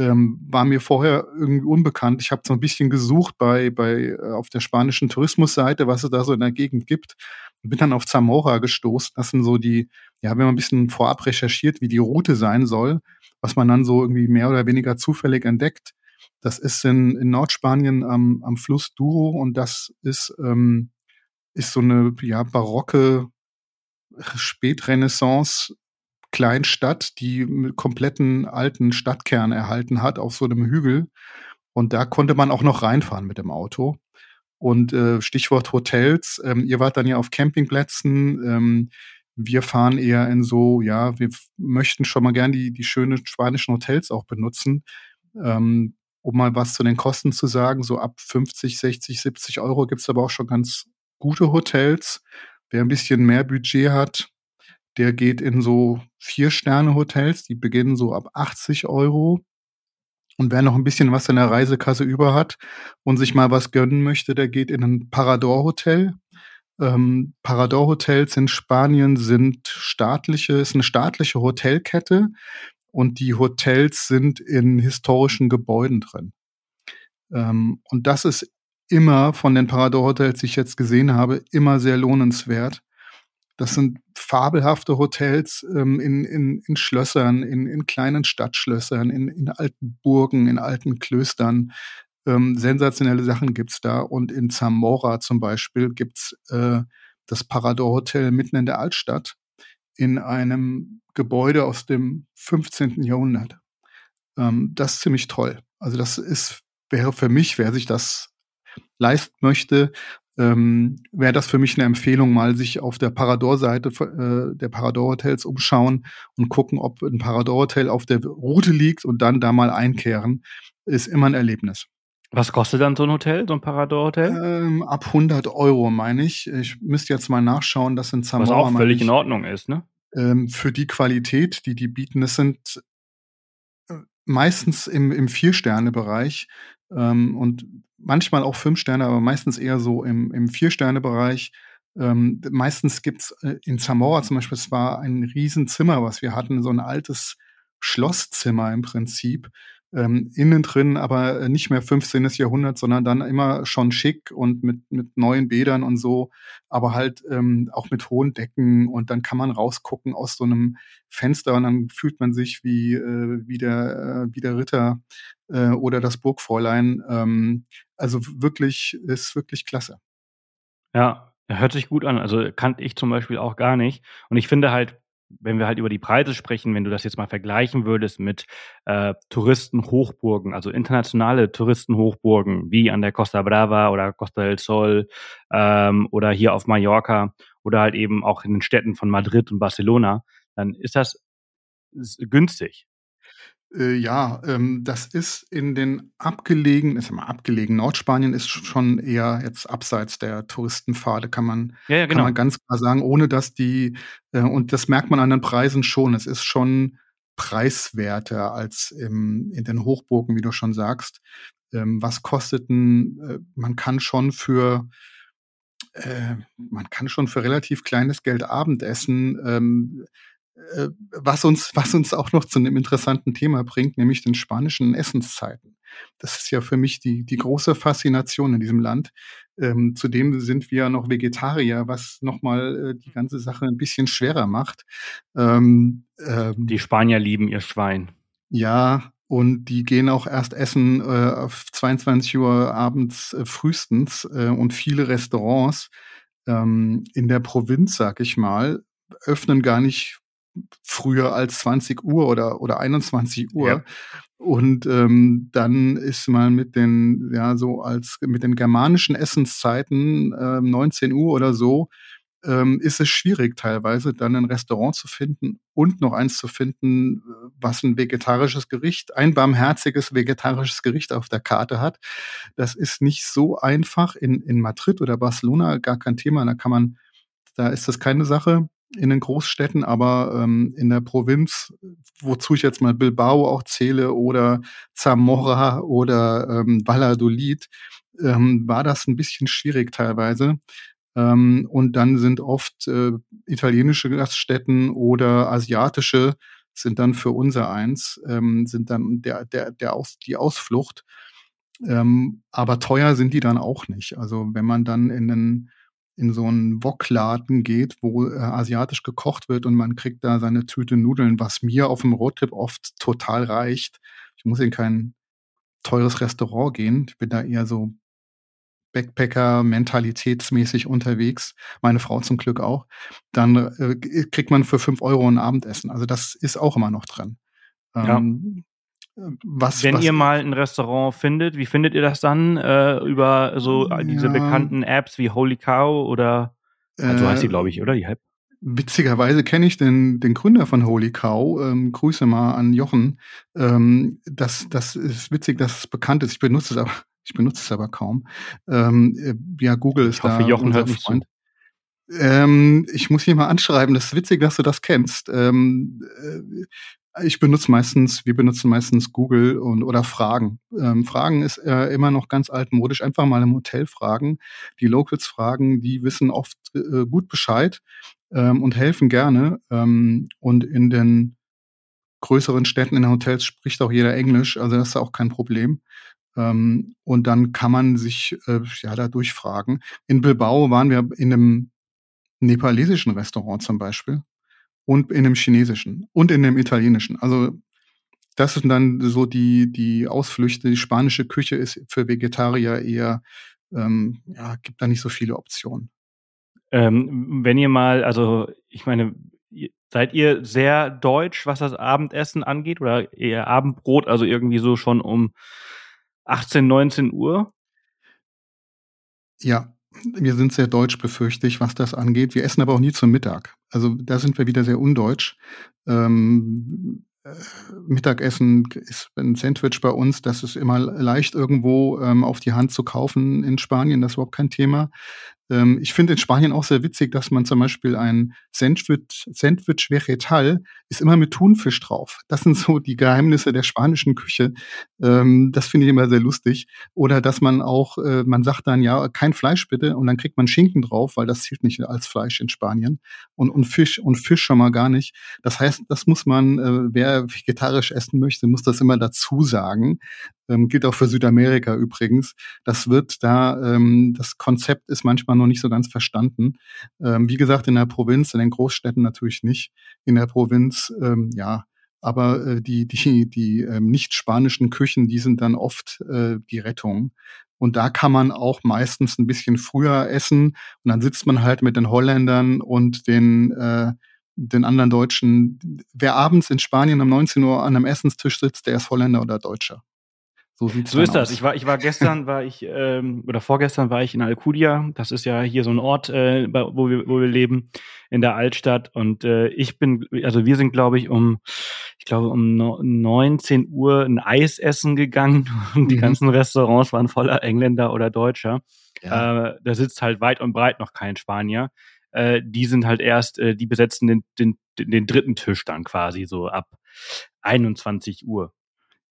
ähm, war mir vorher irgendwie unbekannt. Ich habe so ein bisschen gesucht bei, bei äh, auf der spanischen Tourismusseite, was es da so in der Gegend gibt. Bin dann auf Zamora gestoßen. Das sind so die, ja, wenn man ein bisschen vorab recherchiert, wie die Route sein soll, was man dann so irgendwie mehr oder weniger zufällig entdeckt. Das ist in, in Nordspanien am, am Fluss Douro und das ist, ähm, ist so eine ja, barocke Spätrenaissance Kleinstadt, die einen kompletten alten Stadtkern erhalten hat auf so einem Hügel. Und da konnte man auch noch reinfahren mit dem Auto. Und äh, Stichwort Hotels, ähm, ihr wart dann ja auf Campingplätzen. Ähm, wir fahren eher in so, ja, wir möchten schon mal gern die, die schönen spanischen Hotels auch benutzen. Ähm, um mal was zu den Kosten zu sagen, so ab 50, 60, 70 Euro gibt's aber auch schon ganz gute Hotels. Wer ein bisschen mehr Budget hat, der geht in so Vier-Sterne-Hotels, die beginnen so ab 80 Euro. Und wer noch ein bisschen was in der Reisekasse über hat und sich mal was gönnen möchte, der geht in ein Parador-Hotel. Ähm, Parador-Hotels in Spanien sind staatliche, ist eine staatliche Hotelkette und die Hotels sind in historischen Gebäuden drin. Ähm, und das ist immer von den Parador-Hotels, die ich jetzt gesehen habe, immer sehr lohnenswert. Das sind fabelhafte Hotels ähm, in, in, in Schlössern, in, in kleinen Stadtschlössern, in, in alten Burgen, in alten Klöstern. Ähm, sensationelle Sachen gibt's da. Und in Zamora zum Beispiel gibt's äh, das Parador Hotel mitten in der Altstadt in einem Gebäude aus dem 15. Jahrhundert. Ähm, das ist ziemlich toll. Also das ist, wäre für mich, wer sich das leisten möchte, ähm, wäre das für mich eine Empfehlung, mal sich auf der Parador-Seite äh, der Parador-Hotels umschauen und gucken, ob ein Parador-Hotel auf der Route liegt und dann da mal einkehren. Ist immer ein Erlebnis. Was kostet dann so ein Hotel, so ein Parador-Hotel? Ähm, ab 100 Euro, meine ich. Ich müsste jetzt mal nachschauen, dass in Zamora... Was auch völlig ich, in Ordnung ist, ne? ähm, für die Qualität, die die bieten. Es sind äh, meistens im, im Vier-Sterne-Bereich ähm, und manchmal auch fünf Sterne, aber meistens eher so im, im Vier-Sterne-Bereich. Ähm, meistens gibt's äh, in Zamora zum Beispiel, es war ein Riesenzimmer, was wir hatten, so ein altes Schlosszimmer im Prinzip. Ähm, innen drin aber nicht mehr 15. Jahrhundert, sondern dann immer schon schick und mit, mit neuen Bädern und so, aber halt ähm, auch mit hohen Decken und dann kann man rausgucken aus so einem Fenster und dann fühlt man sich wie, äh, wie, der, äh, wie der Ritter äh, oder das Burgfräulein. Ähm, also wirklich, ist wirklich klasse. Ja, Hört sich gut an. Also kannte ich zum Beispiel auch gar nicht. Und ich finde halt, wenn wir halt über die Preise sprechen, wenn du das jetzt mal vergleichen würdest mit äh, Touristenhochburgen, also internationale Touristenhochburgen wie an der Costa Brava oder Costa del Sol ähm, oder hier auf Mallorca oder halt eben auch in den Städten von Madrid und Barcelona, dann ist das günstig. Äh, ja, ähm, das ist in den abgelegen ist immer abgelegen. Nordspanien ist schon eher jetzt abseits der Touristenpfade, kann man Ja, ja, kann man genau. ganz klar sagen, ohne dass die äh, und das merkt man an den Preisen schon. Es ist schon preiswerter als im in den Hochburgen, wie du schon sagst. Ähm, was kostet 'n äh, man kann schon für äh, man kann schon für relativ kleines Geld Abendessen, ähm, äh, was uns was uns auch noch zu 'nem interessanten Thema bringt, nämlich den spanischen Essenszeiten. Das ist ja für mich die die große Faszination in diesem Land. Ähm, zudem sind wir noch Vegetarier, was noch mal, äh, die ganze Sache 'n bisschen schwerer macht. Ähm, Die ähm Spanier lieben ihr Schwein. Ja, und die gehen auch erst essen, äh, auf 22:00 abends, äh, frühestens, äh, und viele Restaurants, ähm, in der Provinz, sage ich mal, öffnen gar nicht früher als 20:00 oder oder Ja. 21:00. Und, ähm, dann ist man mit den ja, so als mit den germanischen Essenszeiten, ähm, 19:00 oder so, ähm, ist es schwierig teilweise, dann 'nen Restaurant zu finden und noch eins zu finden, äh, was 'n vegetarisches Gericht ein barmherziges vegetarisches Gericht auf der Karte hat. Das ist nicht so einfach. In in Madrid oder Barcelona gar kein Thema. Da kann man da ist das keine Sache in den Großstädten, aber, ähm, in der Provinz, wozu ich jetzt mal Bilbao auch zähle oder Zamora oder, ähm, Valladolid, ähm, war das 'n bisschen schwierig teilweise. Ähm, und dann sind oft, äh, italienische Gaststätten oder asiatische sind dann für unsereins ähm, sind dann der der der Aus die Ausflucht. Ähm, aber teuer sind die dann auch nicht. Also, wenn man dann in 'nen in so 'n Wok-Laden geht, wo, äh, asiatisch gekocht wird und man kriegt da seine Tüte Nudeln, was mir auf'm Roadtrip oft total reicht. Ich muss in kein teures Restaurant gehen. Ich bin da eher so Backpacker-mentalitätsmäßig unterwegs, meine Frau zum Glück auch. Dann, äh, kriegt man für 5 € 'n Abendessen. Also, das ist auch immer noch drin. Ja. Ähm, äh, was Wenn was ihr mal 'n Restaurant findet, wie findet ihr das dann? Äh, über so diese Ja. bekannten Apps wie Holy Cow oder ah, so heißt die, Äh, glaube ich, oder die App? witzigerweise kenne ich den den Gründer von Holy Cow. Ähm, Grüße mal an Jochen. Ähm, das das ist witzig, dass es bekannt ist. Ich benutze es aber ich benutze es aber kaum. Ähm, äh, ja, Google Ich ist hoffe, da Jochen unser hört nicht zu. Freund. Ähm, ich muss ihn mal anschreiben. Das ist witzig, dass du das kennst. Ähm, äh, ich benutze meistens wir benutzen meistens Google und oder Fragen. Ähm, Fragen ist, äh, immer noch ganz altmodisch. Einfach mal im Hotel fragen, die Locals fragen, die wissen oft, äh, gut Bescheid, ähm, und helfen gerne. Ähm, und in den größeren Städten, in den Hotels spricht auch jeder Englisch, also das ist auch kein Problem. Ähm, und dann kann man sich, äh, ja, da durchfragen. In Bilbao waren wir in 'nem nepalesischen Restaurant zum Beispiel und in 'nem chinesischen und in 'nem italienischen. Also, das sind dann so die die Ausflüchte. Die spanische Küche ist für Vegetarier eher ähm, ja, gibt da nicht so viele Optionen. Ähm, wenn ihr mal also, ich meine, seid ihr sehr deutsch, was das Abendessen angeht oder eher Abendbrot, also irgendwie so schon um 18:00, 19:00? Ja, wir sind sehr deutsch, befürchte was das angeht. Wir essen aber auch nie zum Mittag. Also, da sind wir wieder sehr undeutsch. Ähm, äh, Mittagessen ist 'n Sandwich bei uns, das ist immer leicht irgendwo, ähm, auf die Hand zu kaufen in Spanien, das ist überhaupt kein Thema. Ähm, ich finde in Spanien auch sehr witzig, dass man zum Beispiel ein Sandwich Sandwich Vegetal ist immer mit Thunfisch drauf. Das sind so die Geheimnisse der spanischen Küche. Ähm, das finde ich immer sehr lustig. Oder dass man auch äh, man sagt dann: „Ja, kein Fleisch bitte“, und dann kriegt man Schinken drauf, weil das zählt nicht als Fleisch in Spanien und und Fisch und Fisch schon mal gar nicht. Das heißt, das muss man äh, wer vegetarisch essen möchte, muss das immer dazu sagen. Ähm, gilt auch für Südamerika übrigens. Das wird da ähm, das Konzept ist manchmal noch nicht so ganz verstanden. Ähm, wie gesagt, in der Provinz, in den Großstädten natürlich nicht. In der Provinz, ähm, ja, aber, äh, die die die, ähm, nicht spanischen Küchen, die sind dann oft, äh, die Rettung. Und da kann man auch meistens ein bisschen früher essen. Und dann sitzt man halt mit den Holländern und den, äh, den anderen Deutschen. Wer abends in Spanien um 19 Uhr an einem Essenstisch sitzt, der ist Holländer oder Deutscher. So, so ist das. Ich war, ich war gestern, war ich, ähm, oder vorgestern war ich in Alcudia. Das ist ja hier so ein Ort, äh, wo, wir, wo wir leben, in der Altstadt. Und äh, ich bin, also wir sind, glaube ich, um, ich glaube, um 19 Uhr ein Eis essen gegangen. Und die mhm. ganzen Restaurants waren voller Engländer oder Deutscher. Ja. Äh, da sitzt halt weit und breit noch kein Spanier. Äh, die sind halt erst, äh, die besetzen den, den, den dritten Tisch dann quasi so ab 21 Uhr.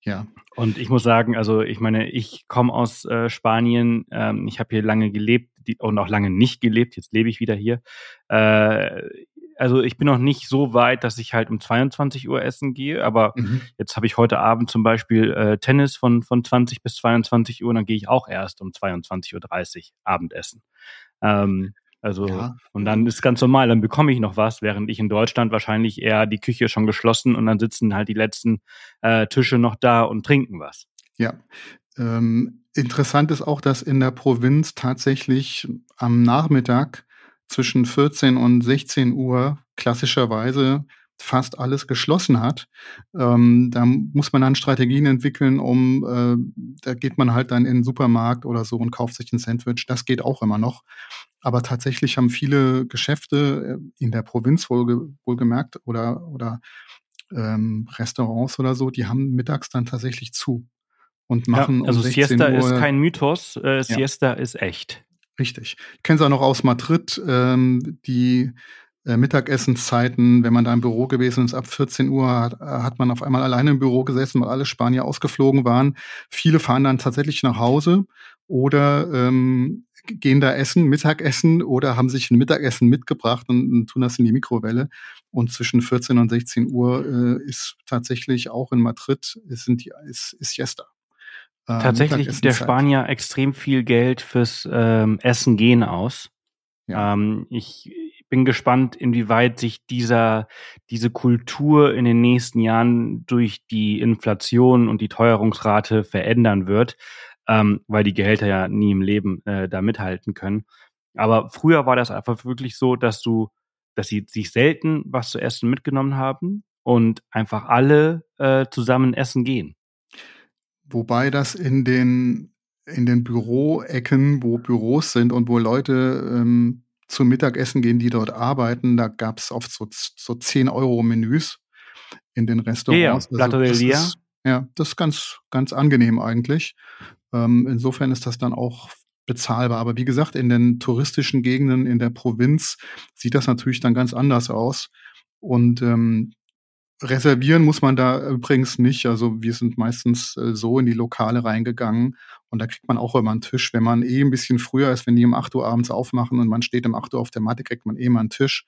Ja. Und ich muss sagen, also ich meine, ich komme aus äh, Spanien, ähm, ich habe hier lange gelebt die, und auch lange nicht gelebt, jetzt lebe ich wieder hier. Äh, also ich bin noch nicht so weit, dass ich halt um 22 Uhr essen gehe, aber mhm. jetzt habe ich heute Abend zum Beispiel äh, Tennis von, von 20 bis 22 Uhr, und dann gehe ich auch erst um 22.30 Uhr Abendessen. Ähm, also, ja. und dann ist ganz normal, dann bekomme ich noch was, während ich in Deutschland wahrscheinlich eher die Küche schon geschlossen und dann sitzen halt die letzten äh, Tische noch da und trinken was. Ja. Ähm, interessant ist auch, dass in der Provinz tatsächlich am Nachmittag zwischen 14 und 16 Uhr klassischerweise fast alles geschlossen hat. Ähm, da muss man dann Strategien entwickeln, um, äh, da geht man halt dann in den Supermarkt oder so und kauft sich ein Sandwich. Das geht auch immer noch. Aber tatsächlich haben viele Geschäfte äh, in der Provinz wohl, wohlgemerkt oder, oder ähm, Restaurants oder so, die haben mittags dann tatsächlich zu und machen. Ja, also um Siesta Uhr, ist kein Mythos, äh, Siesta ja. ist echt. Richtig. Ich kenne es auch noch aus Madrid, ähm, die Mittagessenszeiten, wenn man da im Büro gewesen ist, ab 14 Uhr hat, hat man auf einmal alleine im Büro gesessen, weil alle Spanier ausgeflogen waren. Viele fahren dann tatsächlich nach Hause oder ähm, gehen da essen, Mittagessen oder haben sich ein Mittagessen mitgebracht und, und tun das in die Mikrowelle. Und zwischen 14 und 16 Uhr äh, ist tatsächlich auch in Madrid ist, sind die, ist, ist Siesta. Äh, tatsächlich gibt der Spanier extrem viel Geld fürs ähm, Essen gehen aus. Ja. Ähm, ich bin gespannt, inwieweit sich dieser, diese Kultur in den nächsten Jahren durch die Inflation und die Teuerungsrate verändern wird ähm, weil die Gehälter ja nie im Leben äh, da mithalten können. Aber früher war das einfach wirklich so, dass du, dass sie sich selten was zu essen mitgenommen haben und einfach alle äh, zusammen essen gehen. Wobei das in den in den Büroecken, wo Büros sind und wo Leute ähm, zum Mittagessen gehen, die dort arbeiten, da gab es oft so, so 10 Euro Menüs in den Restaurants. Ja, also, das ist, ja, das ist ganz, ganz angenehm eigentlich. Ähm, insofern ist das dann auch bezahlbar. Aber wie gesagt, in den touristischen Gegenden in der Provinz sieht das natürlich dann ganz anders aus. Und ähm, reservieren muss man da übrigens nicht. Also wir sind meistens äh, so in die Lokale reingegangen und da kriegt man auch immer einen Tisch. Wenn man eh ein bisschen früher ist, wenn die um 8 Uhr abends aufmachen und man steht um 8 Uhr auf der Matte, kriegt man eh mal einen Tisch.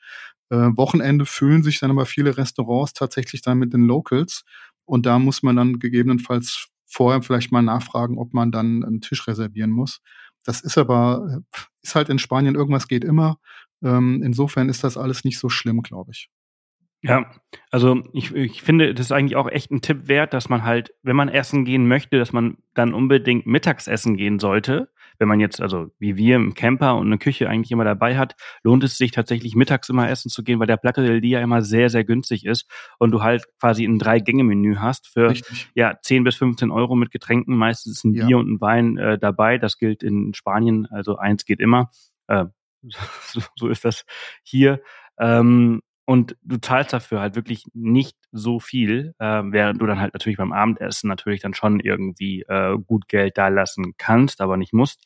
Äh, Wochenende füllen sich dann aber viele Restaurants tatsächlich dann mit den Locals und da muss man dann gegebenenfalls vorher vielleicht mal nachfragen, ob man dann einen Tisch reservieren muss. Das ist aber, ist halt in Spanien, irgendwas geht immer. Ähm, insofern ist das alles nicht so schlimm, glaube ich. Ja, also ich, ich finde, das ist eigentlich auch echt ein Tipp wert, dass man halt, wenn man essen gehen möchte, dass man dann unbedingt Mittagsessen gehen sollte, wenn man jetzt, also wie wir im Camper und eine Küche eigentlich immer dabei hat, lohnt es sich tatsächlich mittags immer essen zu gehen, weil der Platte del Dia immer sehr, sehr günstig ist und du halt quasi ein Drei-Gänge-Menü hast für Richtig. ja 10 bis 15 Euro mit Getränken. Meistens ist ein ja. Bier und ein Wein äh, dabei. Das gilt in Spanien, also eins geht immer. Äh, so, so ist das hier. Ähm, und du zahlst dafür halt wirklich nicht so viel, äh, während du dann halt natürlich beim Abendessen natürlich dann schon irgendwie äh, gut Geld da lassen kannst, aber nicht musst.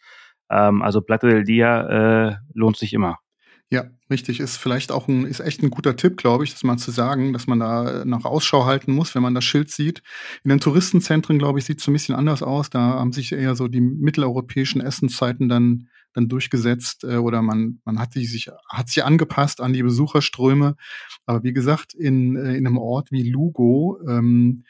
Ähm, also Platte del Dia äh, lohnt sich immer. Ja, richtig. Ist vielleicht auch ein, ist echt ein guter Tipp, glaube ich, das mal zu sagen, dass man da nach Ausschau halten muss, wenn man das Schild sieht. In den Touristenzentren, glaube ich, sieht es ein bisschen anders aus. Da haben sich eher so die mitteleuropäischen Essenszeiten dann, dann durchgesetzt äh, oder man, man hat sich, hat sich angepasst an die Besucherströme. Aber wie gesagt, in, äh, in einem Ort wie Lugo, ähm,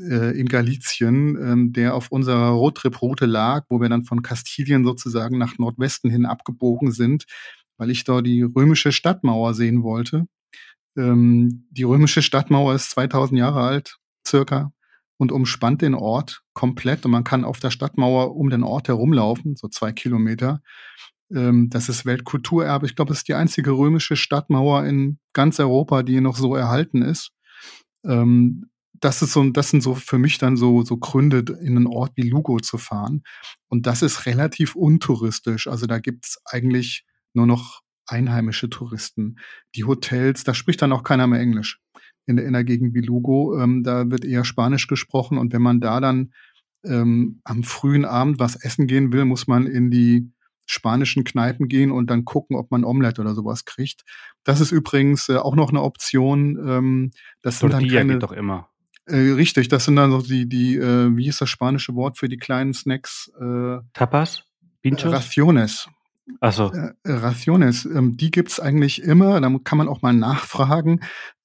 äh, in Galizien, ähm, der auf unserer Roadtrip-Route lag, wo wir dann von Kastilien sozusagen nach Nordwesten hin abgebogen sind, weil ich da die römische Stadtmauer sehen wollte. Ähm, die römische Stadtmauer ist 2000 Jahre alt, circa. Und umspannt den Ort komplett und man kann auf der Stadtmauer um den Ort herumlaufen, so zwei Kilometer. Ähm, das ist Weltkulturerbe. Ich glaube, es ist die einzige römische Stadtmauer in ganz Europa, die noch so erhalten ist. Ähm, das ist so, das sind so für mich dann so, so Gründe, in einen Ort wie Lugo zu fahren. Und das ist relativ untouristisch. Also da gibt's eigentlich nur noch einheimische Touristen. Die Hotels, da spricht dann auch keiner mehr Englisch in der, in der Gegend wie Lugo. Ähm, da wird eher Spanisch gesprochen. Und wenn man da dann ähm, am frühen Abend was essen gehen will, muss man in die spanischen Kneipen gehen und dann gucken, ob man Omelette oder sowas kriegt. Das ist übrigens äh, auch noch eine Option. Ähm, das sind dann keine, geht doch immer. Äh, richtig, das sind dann so die, die äh, wie ist das spanische Wort für die kleinen Snacks? Äh, Tapas? Pinchos? Raciones. Achso. Äh, Raciones, ähm, die gibt's eigentlich immer. Da kann man auch mal nachfragen.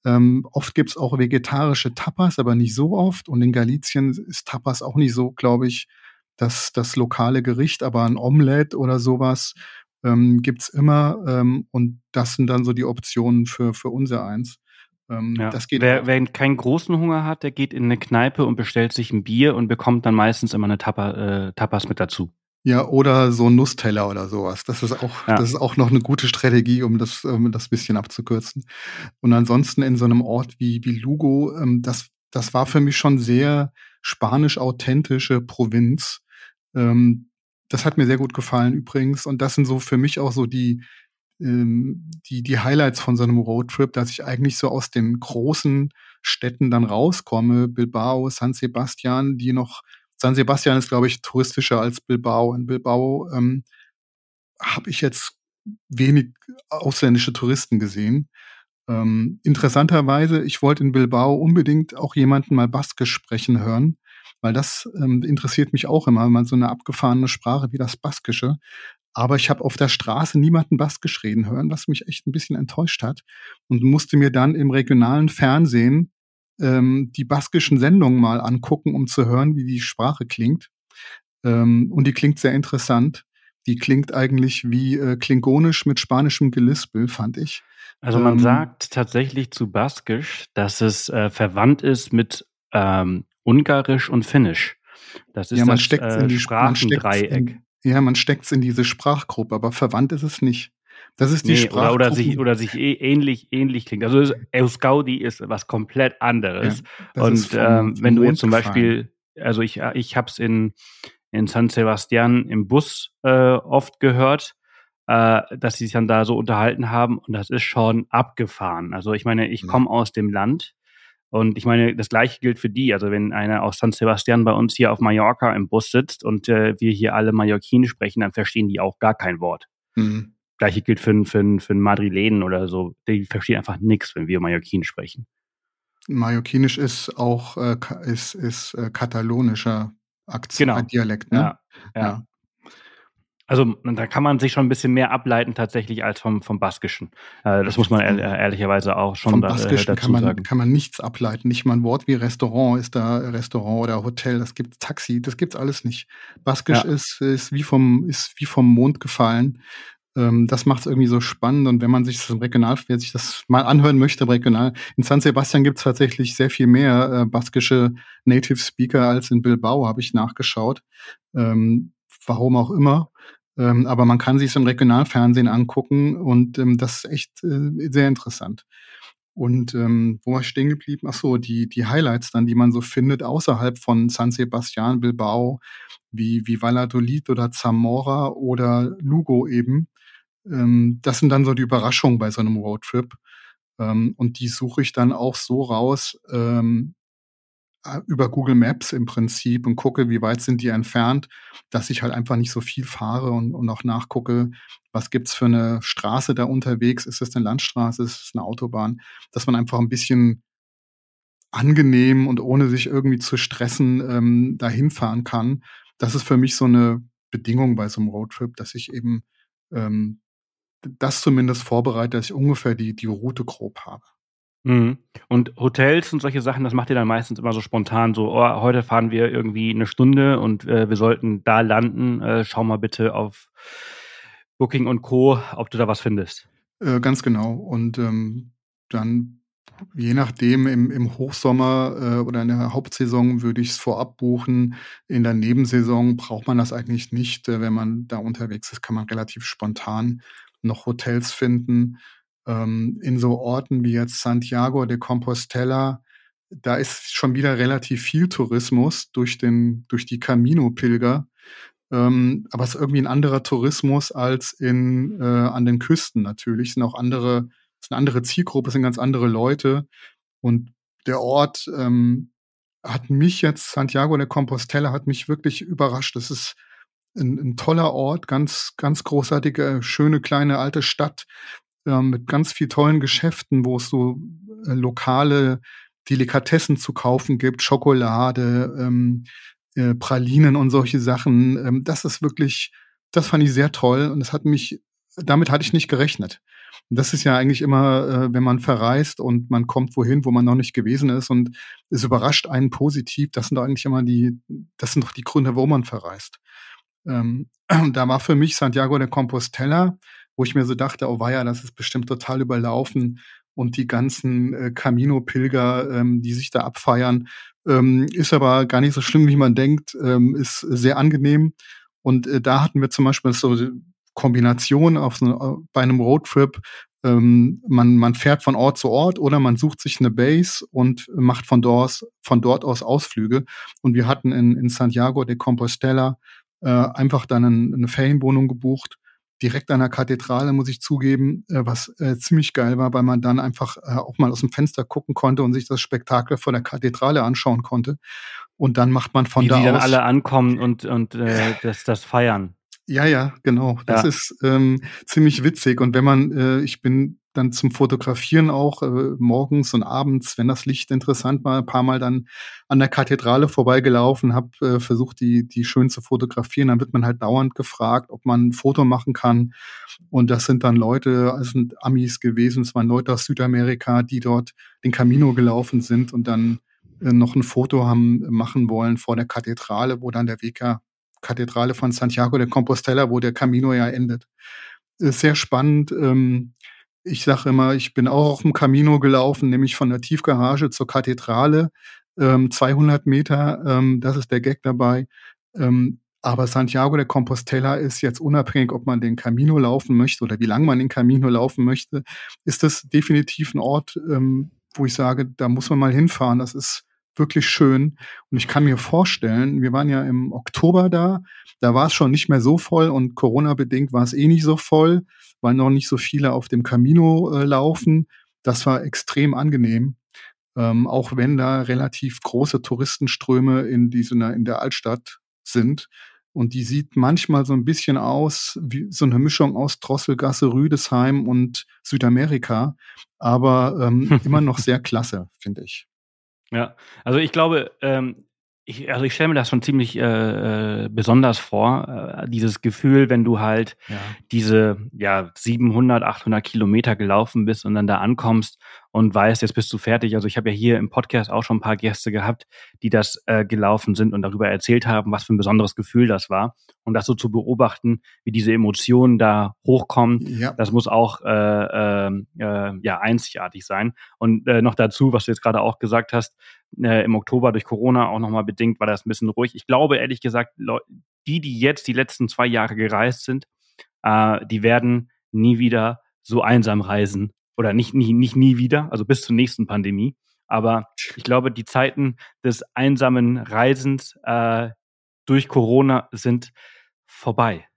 Ähm, oft gibt's auch vegetarische Tapas, aber nicht so oft. Und in Galicien ist Tapas auch nicht so, glaube ich, das, das lokale Gericht, aber ein Omelette oder sowas ähm, gibt's immer. Ähm, und das sind dann so die Optionen für, für unser eins. Ähm, ja. das geht wer, wer keinen großen Hunger hat, der geht in eine Kneipe und bestellt sich ein Bier und bekommt dann meistens immer eine Tapa, äh, Tapas mit dazu. Ja, oder so ein Nussteller oder sowas. Das ist auch, ja. das ist auch noch eine gute Strategie, um das, um das bisschen abzukürzen. Und ansonsten in so einem Ort wie, wie Lugo, ähm, das, das war für mich schon sehr spanisch authentische Provinz. Ähm, das hat mir sehr gut gefallen übrigens. Und das sind so für mich auch so die, ähm, die, die Highlights von so einem Roadtrip, dass ich eigentlich so aus den großen Städten dann rauskomme, Bilbao, San Sebastian, die noch, San Sebastian ist, glaube ich, touristischer als Bilbao. In Bilbao ähm, habe ich jetzt wenig ausländische Touristen gesehen. Ähm, interessanterweise, ich wollte in Bilbao unbedingt auch jemanden mal Baskisch sprechen hören, weil das ähm, interessiert mich auch immer, mal so eine abgefahrene Sprache wie das Baskische. Aber ich habe auf der Straße niemanden Baskisch reden hören, was mich echt ein bisschen enttäuscht hat. Und musste mir dann im regionalen Fernsehen ähm, die baskischen Sendungen mal angucken, um zu hören, wie die Sprache klingt. Ähm, und die klingt sehr interessant. Die klingt eigentlich wie äh, klingonisch mit spanischem Gelispel, fand ich. Also man ähm, sagt tatsächlich zu Baskisch, dass es äh, verwandt ist mit ähm, Ungarisch und Finnisch. Das ist ja, man das steckt äh, in die Sprachendreieck. Ja, man steckt es in diese Sprachgruppe, aber verwandt ist es nicht. Das ist die nee, Sprachgruppe. Oder, oder, sich, oder sich eh ähnlich, ähnlich klingt. Also Euskaudi ist was komplett anderes. Ja, und ähm, wenn du jetzt zum Beispiel, also ich, ich habe es in, in San Sebastian im Bus äh, oft gehört, äh, dass sie sich dann da so unterhalten haben und das ist schon abgefahren. Also ich meine, ich komme aus dem Land und ich meine, das gleiche gilt für die. Also wenn einer aus San Sebastian bei uns hier auf Mallorca im Bus sitzt und äh, wir hier alle Mallorquinisch sprechen, dann verstehen die auch gar kein Wort. Mhm. Gleiche gilt für, für, für einen Madrilenen oder so. Die verstehen einfach nichts, wenn wir Mallorquinisch sprechen. Mallorquinisch ist auch äh, ist, ist äh, katalonischer Akzent, genau. Dialekt, ne? Ja, ja. ja. Also da kann man sich schon ein bisschen mehr ableiten tatsächlich als vom, vom Baskischen. Äh, das muss man ehr ehrlicherweise auch schon vom da, Baskischen dazu kann man, sagen. kann man nichts ableiten. Nicht mal ein Wort wie Restaurant ist da Restaurant oder Hotel, das gibt Taxi, das gibt's alles nicht. Baskisch ja. ist, ist, wie vom, ist wie vom Mond gefallen. Ähm, das macht es irgendwie so spannend. Und wenn man sich das im Regional, wer sich das mal anhören möchte, im Regional, in San Sebastian gibt's tatsächlich sehr viel mehr äh, baskische Native Speaker als in Bilbao, habe ich nachgeschaut. Ähm, warum auch immer. Ähm, aber man kann sich es im Regionalfernsehen angucken und ähm, das ist echt äh, sehr interessant. Und ähm, wo war ich stehen geblieben? Ach so, die, die Highlights dann, die man so findet außerhalb von San Sebastian, Bilbao, wie, wie Valladolid oder Zamora oder Lugo eben. Ähm, das sind dann so die Überraschungen bei so einem Roadtrip. Ähm, und die suche ich dann auch so raus, ähm, äh, über Google Maps im Prinzip und gucke, wie weit sind die entfernt, dass ich halt einfach nicht so viel fahre und, und auch nachgucke, was gibt's für eine Straße da unterwegs, ist es eine Landstraße, ist es eine Autobahn, dass man einfach ein bisschen angenehm und ohne sich irgendwie zu stressen ähm, dahin fahren kann. Das ist für mich so eine Bedingung bei so einem Roadtrip, dass ich eben ähm, das zumindest vorbereite, dass ich ungefähr die, die Route grob habe. Mhm. Und Hotels und solche Sachen, das macht ihr dann meistens immer so spontan, so, oh, heute fahren wir irgendwie eine Stunde und äh, wir sollten da landen. Äh, schau mal bitte auf Booking und Co., ob du da was findest. Äh, ganz genau. Und ähm, dann je nachdem, im, im Hochsommer äh, oder in der Hauptsaison würde ich es vorab buchen. In der Nebensaison braucht man das eigentlich nicht. Äh, wenn man da unterwegs ist, kann man relativ spontan noch Hotels finden. Ähm, in so Orten wie jetzt Santiago de Compostela, da ist schon wieder relativ viel Tourismus durch, den, durch die Camino-Pilger. Ähm, aber es ist irgendwie ein anderer Tourismus als in, äh, an den Küsten natürlich. Es sind auch andere ist eine andere Zielgruppe, sind ganz andere Leute. Und der Ort ähm, hat mich jetzt, Santiago de Compostela hat mich wirklich überrascht. Das ist ein, ein toller Ort, ganz, ganz großartige, schöne kleine alte Stadt äh, mit ganz viel tollen Geschäften, wo es so äh, lokale Delikatessen zu kaufen gibt, Schokolade, ähm, äh, Pralinen und solche Sachen. Ähm, das ist wirklich, das fand ich sehr toll und es hat mich, damit hatte ich nicht gerechnet. Und das ist ja eigentlich immer, äh, wenn man verreist und man kommt wohin, wo man noch nicht gewesen ist und es überrascht einen positiv. Das sind doch eigentlich immer die, das sind doch die Gründe, warum man verreist. Ähm, da war für mich Santiago de Compostela, wo ich mir so dachte, oh weia, das ist bestimmt total überlaufen und die ganzen äh, Camino-Pilger, ähm, die sich da abfeiern, ähm, ist aber gar nicht so schlimm, wie man denkt, ähm, ist sehr angenehm. Und äh, da hatten wir zum Beispiel so Kombination auf so, bei einem Roadtrip. Ähm, man, man fährt von Ort zu Ort oder man sucht sich eine Base und macht von dort, von dort aus Ausflüge. Und wir hatten in, in Santiago de Compostela äh, einfach dann ein, eine Ferienwohnung gebucht, direkt an der Kathedrale, muss ich zugeben, äh, was äh, ziemlich geil war, weil man dann einfach äh, auch mal aus dem Fenster gucken konnte und sich das Spektakel vor der Kathedrale anschauen konnte. Und dann macht man von Wie da die dann aus. alle ankommen und, und äh, das, das feiern. Ja, ja, genau. Das Ja. ist ähm, ziemlich witzig. Und wenn man, äh, ich bin dann zum Fotografieren auch äh, morgens und abends, wenn das Licht interessant war, ein paar Mal dann an der Kathedrale vorbeigelaufen, habe äh, versucht, die, die schön zu fotografieren. Dann wird man halt dauernd gefragt, ob man ein Foto machen kann. Und das sind dann Leute, also sind Amis gewesen, es waren Leute aus Südamerika, die dort den Camino gelaufen sind und dann äh, noch ein Foto haben machen wollen vor der Kathedrale, wo dann der Weg Kathedrale von Santiago de Compostela, wo der Camino ja endet. Ist sehr spannend. Ähm, ich sage immer, ich bin auch auf dem Camino gelaufen, nämlich von der Tiefgarage zur Kathedrale, ähm, 200 Meter, ähm, das ist der Gag dabei. Ähm, aber Santiago de Compostela ist jetzt unabhängig, ob man den Camino laufen möchte oder wie lange man den Camino laufen möchte, ist das definitiv ein Ort, ähm, wo ich sage, da muss man mal hinfahren. Das ist wirklich schön. Und ich kann mir vorstellen, wir waren ja im Oktober da, da war es schon nicht mehr so voll und Corona-bedingt war es eh nicht so voll, weil noch nicht so viele auf dem Camino äh, laufen. Das war extrem angenehm. Ähm, auch wenn da relativ große Touristenströme in dieser, in der Altstadt sind. Und die sieht manchmal so ein bisschen aus wie so eine Mischung aus Drosselgasse, Rüdesheim und Südamerika. Aber ähm, immer noch sehr klasse, finde ich. Ja, also ich glaube, ähm, ich, also ich stelle mir das schon ziemlich äh, äh, besonders vor, äh, dieses Gefühl, wenn du halt Ja. diese ja 700, 800 Kilometer gelaufen bist und dann da ankommst und weißt, jetzt bist du fertig. Also ich habe ja hier im Podcast auch schon ein paar Gäste gehabt, die das äh, gelaufen sind und darüber erzählt haben, was für ein besonderes Gefühl das war. Und das so zu beobachten, wie diese Emotionen da hochkommen, Ja. das muss auch äh, äh, äh, ja einzigartig sein. Und äh, noch dazu, was du jetzt gerade auch gesagt hast, äh, im Oktober durch Corona auch nochmal bedingt, war das ein bisschen ruhig. Ich glaube ehrlich gesagt, die, die jetzt die letzten zwei Jahre gereist sind, äh, die werden nie wieder so einsam reisen. Oder nicht, nie, nicht nie wieder, also bis zur nächsten Pandemie. Aber ich glaube, die Zeiten des einsamen Reisens äh, durch Corona sind vorbei.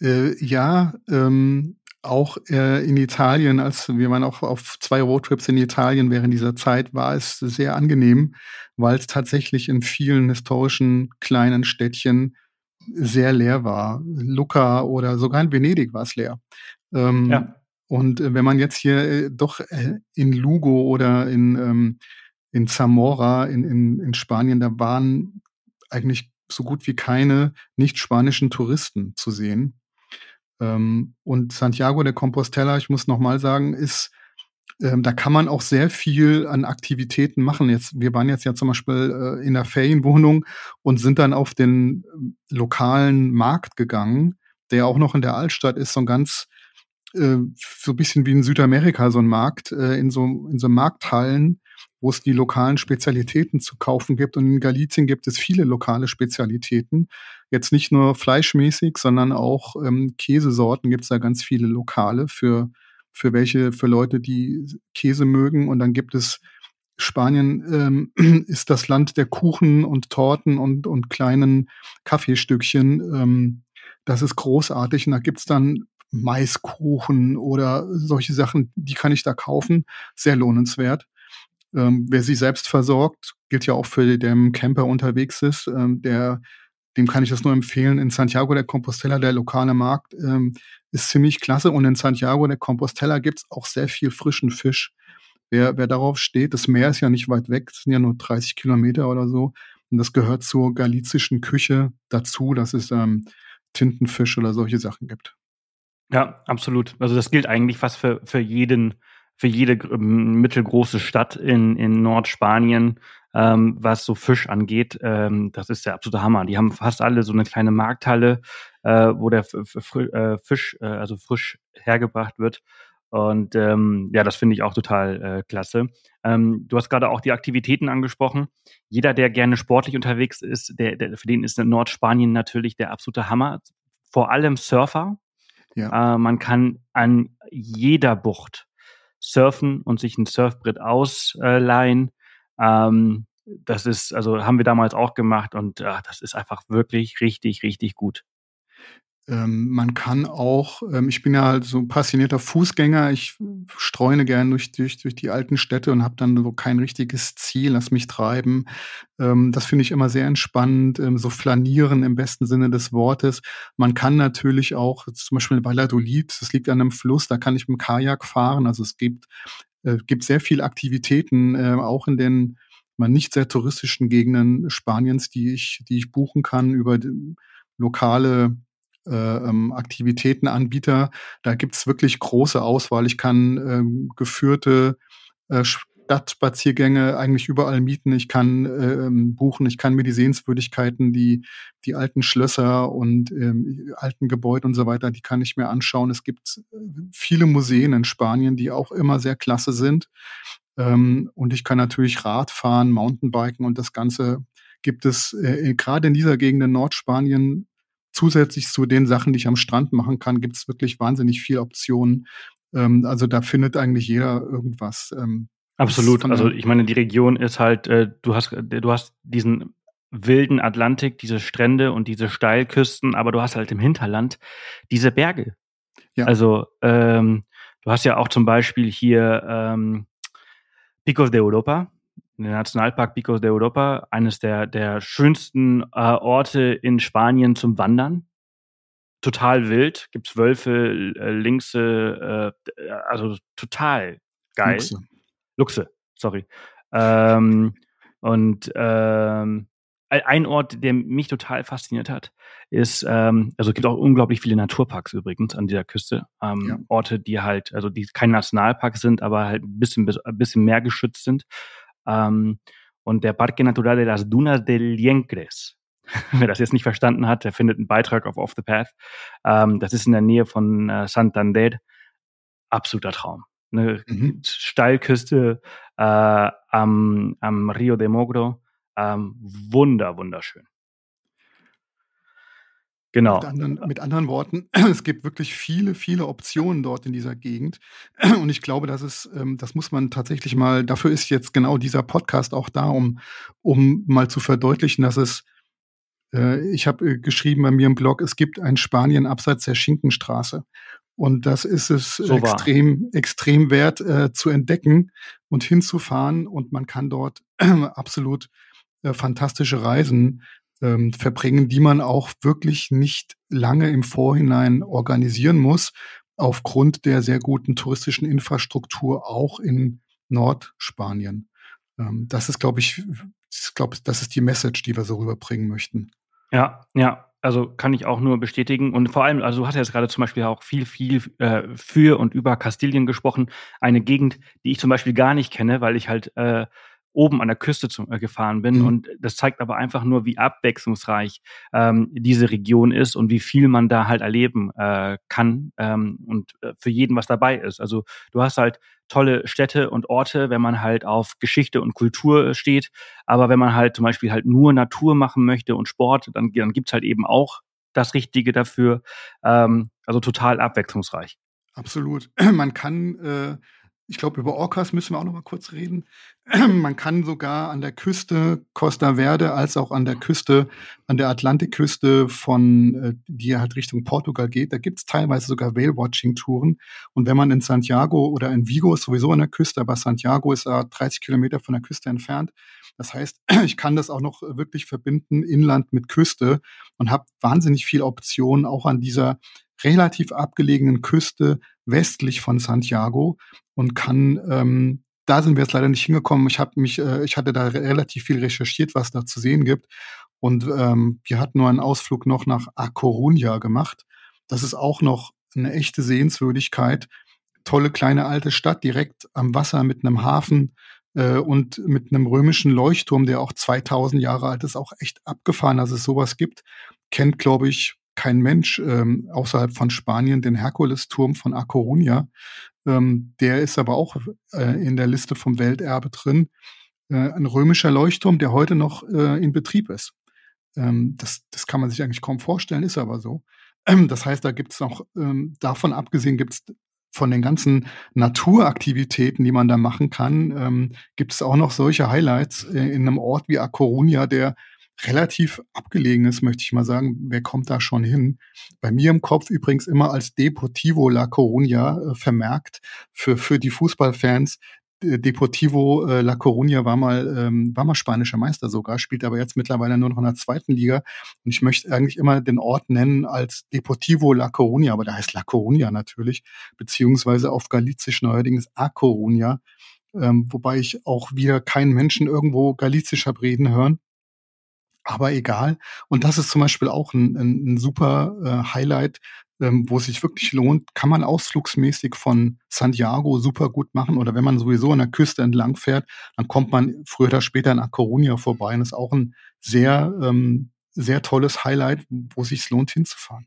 Äh, ja, ähm, auch äh, in Italien, als wir waren auch auf zwei Roadtrips in Italien während dieser Zeit, war es sehr angenehm, weil es tatsächlich in vielen historischen kleinen Städtchen sehr leer war. Lucca oder sogar in Venedig war es leer. Ähm, Ja. Und äh, wenn man jetzt hier äh, doch äh, in Lugo oder in, ähm, in Zamora in, in, in Spanien, da waren eigentlich so gut wie keine nicht-spanischen Touristen zu sehen. Ähm, und Santiago de Compostela, ich muss nochmal sagen, ist, ähm, da kann man auch sehr viel an Aktivitäten machen. Jetzt, wir waren jetzt ja zum Beispiel in der Ferienwohnung und sind dann auf den lokalen Markt gegangen, der auch noch in der Altstadt ist, so ein ganz äh, so ein bisschen wie in Südamerika so ein Markt, äh, in so, in so Markthallen, wo es die lokalen Spezialitäten zu kaufen gibt. Und in Galizien gibt es viele lokale Spezialitäten. Jetzt nicht nur fleischmäßig, sondern auch ähm, Käsesorten gibt es da ganz viele lokale für, für welche, für Leute, die Käse mögen. Und dann gibt es Spanien ähm, ist das Land der Kuchen und Torten und, und kleinen Kaffeestückchen. Ähm, das ist großartig. Und da gibt's dann Maiskuchen oder solche Sachen, die kann ich da kaufen. Sehr lohnenswert. Ähm, wer sich selbst versorgt, gilt ja auch für den Camper unterwegs ist, ähm, der, dem kann ich das nur empfehlen. In Santiago de Compostela, der lokale Markt, ähm, ist ziemlich klasse. Und in Santiago de Compostela gibt's auch sehr viel frischen Fisch. Wer, wer darauf steht, das Meer ist ja nicht weit weg, es sind ja nur 30 Kilometer oder so. Und das gehört zur galizischen Küche dazu, dass es ähm, Tintenfisch oder solche Sachen gibt. Ja, absolut. Also das gilt eigentlich fast für, für jeden, für jede ähm, mittelgroße Stadt in, in Nordspanien, ähm, was so Fisch angeht. Ähm, das ist der absolute Hammer. Die haben fast alle so eine kleine Markthalle, äh, wo der äh, Fisch, äh, also frisch hergebracht wird. Und ähm, ja, das finde ich auch total äh, klasse. Ähm, du hast gerade auch die Aktivitäten angesprochen. Jeder, der gerne sportlich unterwegs ist, der, der, für den ist Nordspanien natürlich der absolute Hammer. Vor allem Surfer. Ja. Äh, man kann an jeder Bucht surfen und sich ein Surfbrett ausleihen. Ähm, das ist, also haben wir damals auch gemacht und äh, das ist einfach wirklich richtig, richtig gut. Ähm, man kann auch, ähm, ich bin ja halt so ein passionierter Fußgänger, ich streune gern durch, durch, durch die alten Städte und habe dann so kein richtiges Ziel, lass mich treiben. Ähm, das finde ich immer sehr entspannend, ähm, so flanieren im besten Sinne des Wortes. Man kann natürlich auch, zum Beispiel in Valladolid, das liegt an einem Fluss, da kann ich mit dem Kajak fahren. Also es gibt, äh, gibt sehr viele Aktivitäten, äh, auch in den mal nicht sehr touristischen Gegenden Spaniens, die ich, die ich buchen kann über lokale ähm, Aktivitätenanbieter. Da gibt's wirklich große Auswahl. Ich kann ähm, geführte äh, Stadtspaziergänge eigentlich überall mieten. Ich kann äh, ähm, buchen, ich kann mir die Sehenswürdigkeiten, die, die alten Schlösser und ähm, alten Gebäude und so weiter, die kann ich mir anschauen. Es gibt äh, viele Museen in Spanien, die auch immer sehr klasse sind. Ähm, und ich kann natürlich Rad fahren, Mountainbiken und das Ganze gibt es äh, gerade in dieser Gegend in Nordspanien zusätzlich zu den Sachen, die ich am Strand machen kann, gibt es wirklich wahnsinnig viele Optionen. Ähm, also da findet eigentlich jeder irgendwas. Ähm, Absolut. Also ich meine, die Region ist halt, äh, du hast, äh, du hast diesen wilden Atlantik, diese Strände und diese Steilküsten, aber du hast halt im Hinterland diese Berge. Ja. Also ähm, du hast ja auch zum Beispiel hier ähm, Picos de Europa, der Nationalpark Picos de Europa, eines der, der schönsten äh, Orte in Spanien zum Wandern. Total wild, gibt's Wölfe, äh, Lynxe, äh, also total geil. Luchse. Luchse, sorry. Ähm, und ähm, ein Ort, der mich total fasziniert hat, ist, ähm, also es gibt auch unglaublich viele Naturparks übrigens an dieser Küste. Ähm, ja. Orte, die halt, also die kein Nationalpark sind, aber halt ein bisschen, ein bisschen mehr geschützt sind. Ähm, und der Parque Natural de las Dunas del Liencres, wer das jetzt nicht verstanden hat, der findet einen Beitrag auf Off the Path. Ähm, das ist in der Nähe von äh, Santander. Absoluter Traum. Eine mhm. Steilküste äh, am, am Rio de Mogro. Ähm, wunder, wunderschön. Genau. Mit anderen, mit anderen, Worten, es gibt wirklich viele, viele Optionen dort in dieser Gegend. Und ich glaube, das ist, ähm, das muss man tatsächlich mal, dafür ist jetzt genau dieser Podcast auch da, um, um mal zu verdeutlichen, dass es, äh, ich habe äh, geschrieben bei mir im Blog, es gibt ein Spanien abseits der Schinkenstraße. Und das ist es so extrem, extrem wert äh, zu entdecken und hinzufahren. Und man kann dort absolut äh, fantastische Reisen ähm, verbringen, die man auch wirklich nicht lange im Vorhinein organisieren muss, aufgrund der sehr guten touristischen Infrastruktur auch in Nordspanien. Ähm, das ist, glaube ich, ich glaube, das ist die Message, die wir so rüberbringen möchten. Ja, ja, also kann ich auch nur bestätigen. Und vor allem, also du hast ja jetzt gerade zum Beispiel auch viel, viel äh, für und über Kastilien gesprochen. Eine Gegend, die ich zum Beispiel gar nicht kenne, weil ich halt äh, oben an der Küste zu, äh, gefahren bin. Mhm. Und das zeigt aber einfach nur, wie abwechslungsreich ähm, diese Region ist und wie viel man da halt erleben äh, kann ähm, und äh, für jeden was dabei ist. Also du hast halt tolle Städte und Orte, wenn man halt auf Geschichte und Kultur steht. Aber wenn man halt zum Beispiel halt nur Natur machen möchte und Sport, dann, dann gibt's halt eben auch das Richtige dafür. Ähm, also total abwechslungsreich. Absolut. Man kann äh, ich glaube, über Orcas müssen wir auch noch mal kurz reden. Man kann sogar an der Küste Costa Verde als auch an der Küste, an der Atlantikküste von, äh, die halt Richtung Portugal geht, da gibt es teilweise sogar Whale-Watching-Touren. Und wenn man in Santiago oder in Vigo ist sowieso an der Küste, aber Santiago ist da 30 Kilometer von der Küste entfernt. Das heißt, ich kann das auch noch wirklich verbinden, Inland mit Küste und habe wahnsinnig viele Optionen auch an dieser relativ abgelegenen Küste westlich von Santiago und kann, ähm, da sind wir jetzt leider nicht hingekommen. Ich habe mich, äh, ich hatte da relativ viel recherchiert, was da zu sehen gibt. Und ähm, wir hatten nur einen Ausflug noch nach A Coruña gemacht. Das ist auch noch eine echte Sehenswürdigkeit. Tolle kleine alte Stadt direkt am Wasser mit einem Hafen äh, und mit einem römischen Leuchtturm, der auch 2000 Jahre alt ist, auch echt abgefahren, dass es sowas gibt. Kennt, glaube ich, kein Mensch ähm, außerhalb von Spanien den Herkulesturm von A Coruña. Ähm, der ist aber auch äh, in der Liste vom Welterbe drin. Äh, ein römischer Leuchtturm, der heute noch äh, in Betrieb ist. Ähm, das, das kann man sich eigentlich kaum vorstellen, ist aber so. Ähm, das heißt, da gibt es noch, ähm, davon abgesehen gibt es von den ganzen Naturaktivitäten, die man da machen kann, ähm, gibt es auch noch solche Highlights äh, in einem Ort wie A Coruña, der relativ abgelegen ist, möchte ich mal sagen. Wer kommt da schon hin? Bei mir im Kopf übrigens immer als Deportivo La Coruña äh, vermerkt für, für die Fußballfans. Deportivo äh, La Coruña war mal, ähm, war mal spanischer Meister sogar, spielt aber jetzt mittlerweile nur noch in der zweiten Liga. Und ich möchte eigentlich immer den Ort nennen als Deportivo La Coruña, aber da heißt La Coruña natürlich, beziehungsweise auf Galizisch neuerdings A Coruña, ähm, wobei ich auch wieder keinen Menschen irgendwo Galizisch habe reden hören aber egal. Und das ist zum Beispiel auch ein, ein, ein super äh, Highlight, ähm, wo es sich wirklich lohnt, kann man ausflugsmäßig von Santiago super gut machen. Oder wenn man sowieso an der Küste entlang fährt, dann kommt man früher oder später in A Coruña vorbei. Und das ist auch ein sehr, ähm, sehr tolles Highlight, wo es sich lohnt hinzufahren.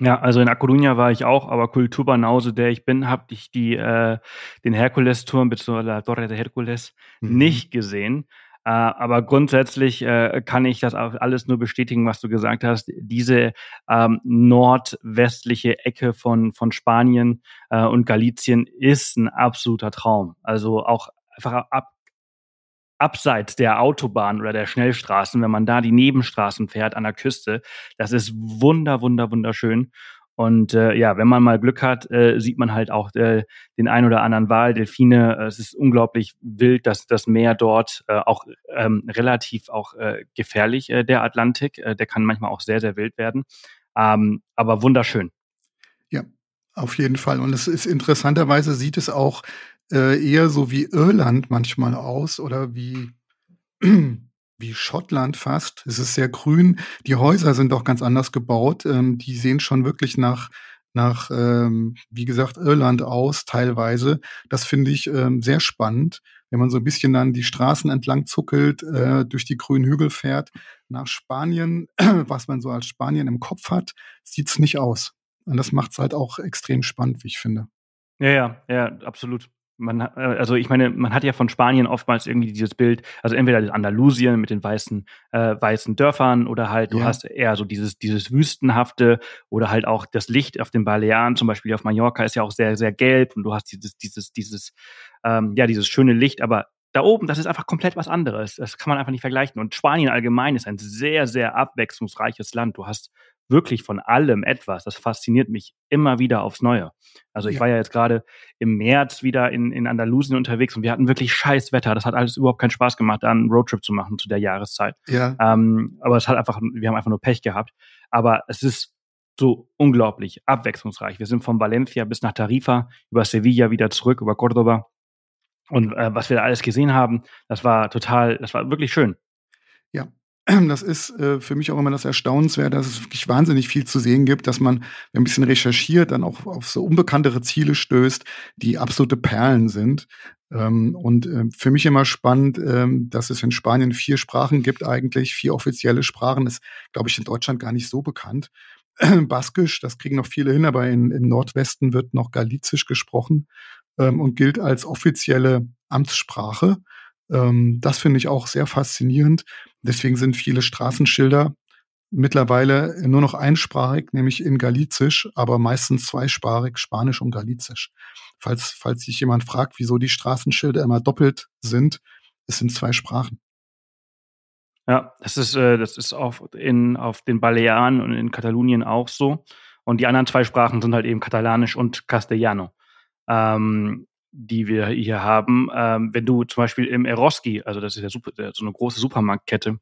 Ja, also in A Coruña war ich auch, aber Kulturbanause, der ich bin, habe ich die, äh, den Herkulesturm bzw. La Torre de Hercules mhm. nicht gesehen. Äh, aber grundsätzlich äh, kann ich das alles nur bestätigen, was du gesagt hast. Diese ähm, nordwestliche Ecke von, von Spanien äh, und Galizien ist ein absoluter Traum. Also auch einfach ab, abseits der Autobahn oder der Schnellstraßen, wenn man da die Nebenstraßen fährt an der Küste, das ist wunder, wunder, wunderschön. Und äh, ja, wenn man mal Glück hat, äh, sieht man halt auch äh, den ein oder anderen Wal, Delfine. Äh, es ist unglaublich wild, dass das Meer dort äh, auch ähm, relativ auch äh, gefährlich, äh, der Atlantik. Äh, der kann manchmal auch sehr, sehr wild werden. Ähm, aber wunderschön. Ja, auf jeden Fall. Und es ist interessanterweise sieht es auch äh, eher so wie Irland manchmal aus oder wie wie Schottland fast. Es ist sehr grün. Die Häuser sind auch ganz anders gebaut. Ähm, die sehen schon wirklich nach, nach ähm, wie gesagt, Irland aus, teilweise. Das finde ich ähm, sehr spannend, wenn man so ein bisschen dann die Straßen entlang zuckelt, äh, durch die grünen Hügel fährt. Nach Spanien, was man so als Spanien im Kopf hat, sieht's nicht aus. Und das macht's halt auch extrem spannend, wie ich finde. Ja, ja, ja, absolut man, äh, also ich meine, man hat ja von Spanien oftmals irgendwie dieses Bild, also entweder das Andalusien mit den weißen, äh, weißen Dörfern oder halt du ja. hast eher so dieses, dieses Wüstenhafte oder halt auch das Licht auf den Balearen, zum Beispiel auf Mallorca ist ja auch sehr, sehr gelb und du hast dieses, dieses, dieses, ähm, ja, dieses schöne Licht, aber da oben, das ist einfach komplett was anderes. Das kann man einfach nicht vergleichen. Und Spanien allgemein ist ein sehr, sehr abwechslungsreiches Land. Du hast wirklich von allem etwas. Das fasziniert mich immer wieder aufs Neue. Also ich ja. war ja jetzt gerade im März wieder in, in Andalusien unterwegs und wir hatten wirklich scheiß Wetter. Das hat alles überhaupt keinen Spaß gemacht, da einen Roadtrip zu machen zu der Jahreszeit. Ja. Ähm, aber es hat einfach, wir haben einfach nur Pech gehabt. Aber es ist so unglaublich abwechslungsreich. Wir sind von Valencia bis nach Tarifa, über Sevilla wieder zurück, über Cordoba. Und äh, was wir da alles gesehen haben, das war total, das war wirklich schön. Ja, das ist äh, für mich auch immer das Erstaunenswert, dass es wirklich wahnsinnig viel zu sehen gibt, dass man ein bisschen recherchiert, dann auch auf so unbekanntere Ziele stößt, die absolute Perlen sind. Ähm, und äh, für mich immer spannend, ähm, dass es in Spanien vier Sprachen gibt, eigentlich vier offizielle Sprachen. Ist, glaube ich, in Deutschland gar nicht so bekannt. Baskisch, das kriegen noch viele hin, aber in, im Nordwesten wird noch Galizisch gesprochen ähm, und gilt als offizielle Amtssprache. Ähm, das finde ich auch sehr faszinierend. Deswegen sind viele Straßenschilder mittlerweile nur noch einsprachig, nämlich in Galizisch, aber meistens zweisprachig, Spanisch und Galizisch. Falls, falls sich jemand fragt, wieso die Straßenschilder immer doppelt sind, es sind zwei Sprachen. Ja, das ist, äh, das ist auf, in, auf den Balearen und in Katalonien auch so. Und die anderen zwei Sprachen sind halt eben Katalanisch und Castellano, ähm, die wir hier haben. Ähm, wenn du zum Beispiel im Eroski, also das ist ja super, so eine große Supermarktkette,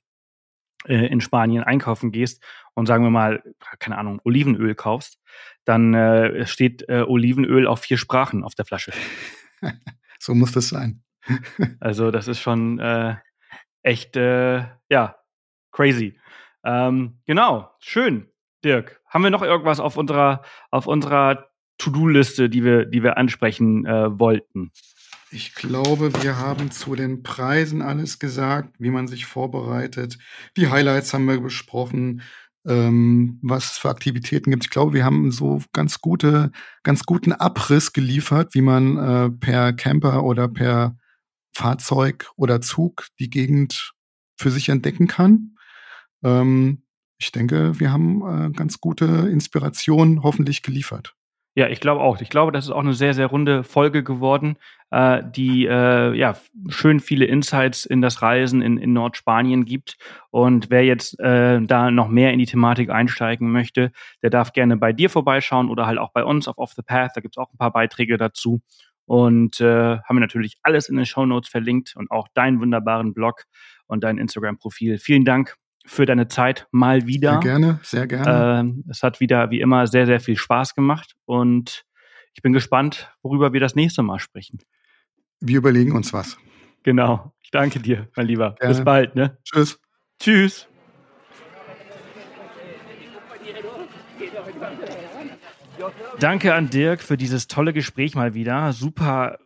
äh, in Spanien einkaufen gehst und sagen wir mal, keine Ahnung, Olivenöl kaufst, dann äh, steht äh, Olivenöl auf vier Sprachen auf der Flasche. so muss das sein. also das ist schon äh, echt, äh, ja, crazy. Ähm, genau, schön, Dirk. Haben wir noch irgendwas auf unserer, auf unserer To-Do-Liste, die wir, die wir ansprechen äh, wollten? Ich glaube, wir haben zu den Preisen alles gesagt, wie man sich vorbereitet. Die Highlights haben wir besprochen, ähm, was es für Aktivitäten gibt. Ich glaube, wir haben so ganz gute, ganz guten Abriss geliefert, wie man äh, per Camper oder per Fahrzeug oder Zug die Gegend für sich entdecken kann. Ähm, ich denke, wir haben äh, ganz gute Inspiration hoffentlich geliefert. Ja, ich glaube auch. Ich glaube, das ist auch eine sehr, sehr runde Folge geworden, äh, die äh, ja schön viele Insights in das Reisen in, in Nordspanien gibt. Und wer jetzt äh, da noch mehr in die Thematik einsteigen möchte, der darf gerne bei dir vorbeischauen oder halt auch bei uns auf Off the Path. Da gibt's auch ein paar Beiträge dazu. Und äh, haben wir natürlich alles in den Show Notes verlinkt und auch deinen wunderbaren Blog und dein Instagram-Profil. Vielen Dank für deine Zeit mal wieder. Sehr gerne, sehr gerne. Ähm, es hat wieder wie immer sehr, sehr viel Spaß gemacht und ich bin gespannt, worüber wir das nächste Mal sprechen. Wir überlegen uns was. Genau. Ich danke dir, mein Lieber. Gerne. Bis bald, ne? Tschüss. Tschüss. Danke an Dirk für dieses tolle Gespräch mal wieder. Super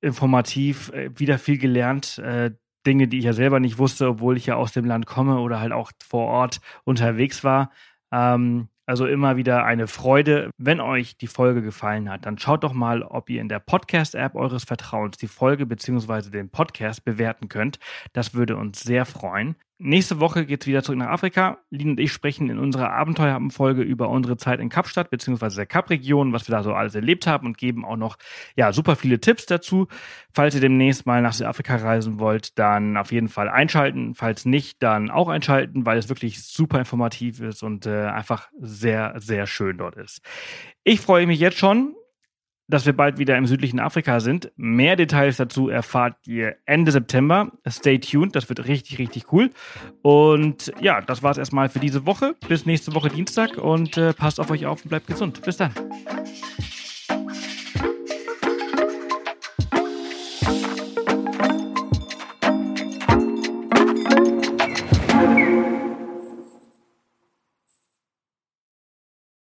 informativ, äh, wieder viel gelernt. Dinge, die ich ja selber nicht wusste, obwohl ich ja aus dem Land komme oder halt auch vor Ort unterwegs war. Ähm, also immer wieder eine Freude. Wenn euch die Folge gefallen hat, dann schaut doch mal, ob ihr in der Podcast-App eures Vertrauens die Folge bzw. den Podcast bewerten könnt. Das würde uns sehr freuen. Nächste Woche geht es wieder zurück nach Afrika. Lin und ich sprechen in unserer Abenteuerfolge über unsere Zeit in Kapstadt bzw. der Kap-Region, was wir da so alles erlebt haben und geben auch noch ja super viele Tipps dazu. Falls ihr demnächst mal nach Südafrika reisen wollt, dann auf jeden Fall einschalten. Falls nicht, dann auch einschalten, weil es wirklich super informativ ist und äh, einfach sehr, sehr schön dort ist. Ich freue mich jetzt schon dass wir bald wieder im südlichen Afrika sind. Mehr Details dazu erfahrt ihr Ende September. Stay tuned, das wird richtig, richtig cool. Und ja, das war's erstmal für diese Woche. Bis nächste Woche Dienstag und äh, passt auf euch auf und bleibt gesund. Bis dann.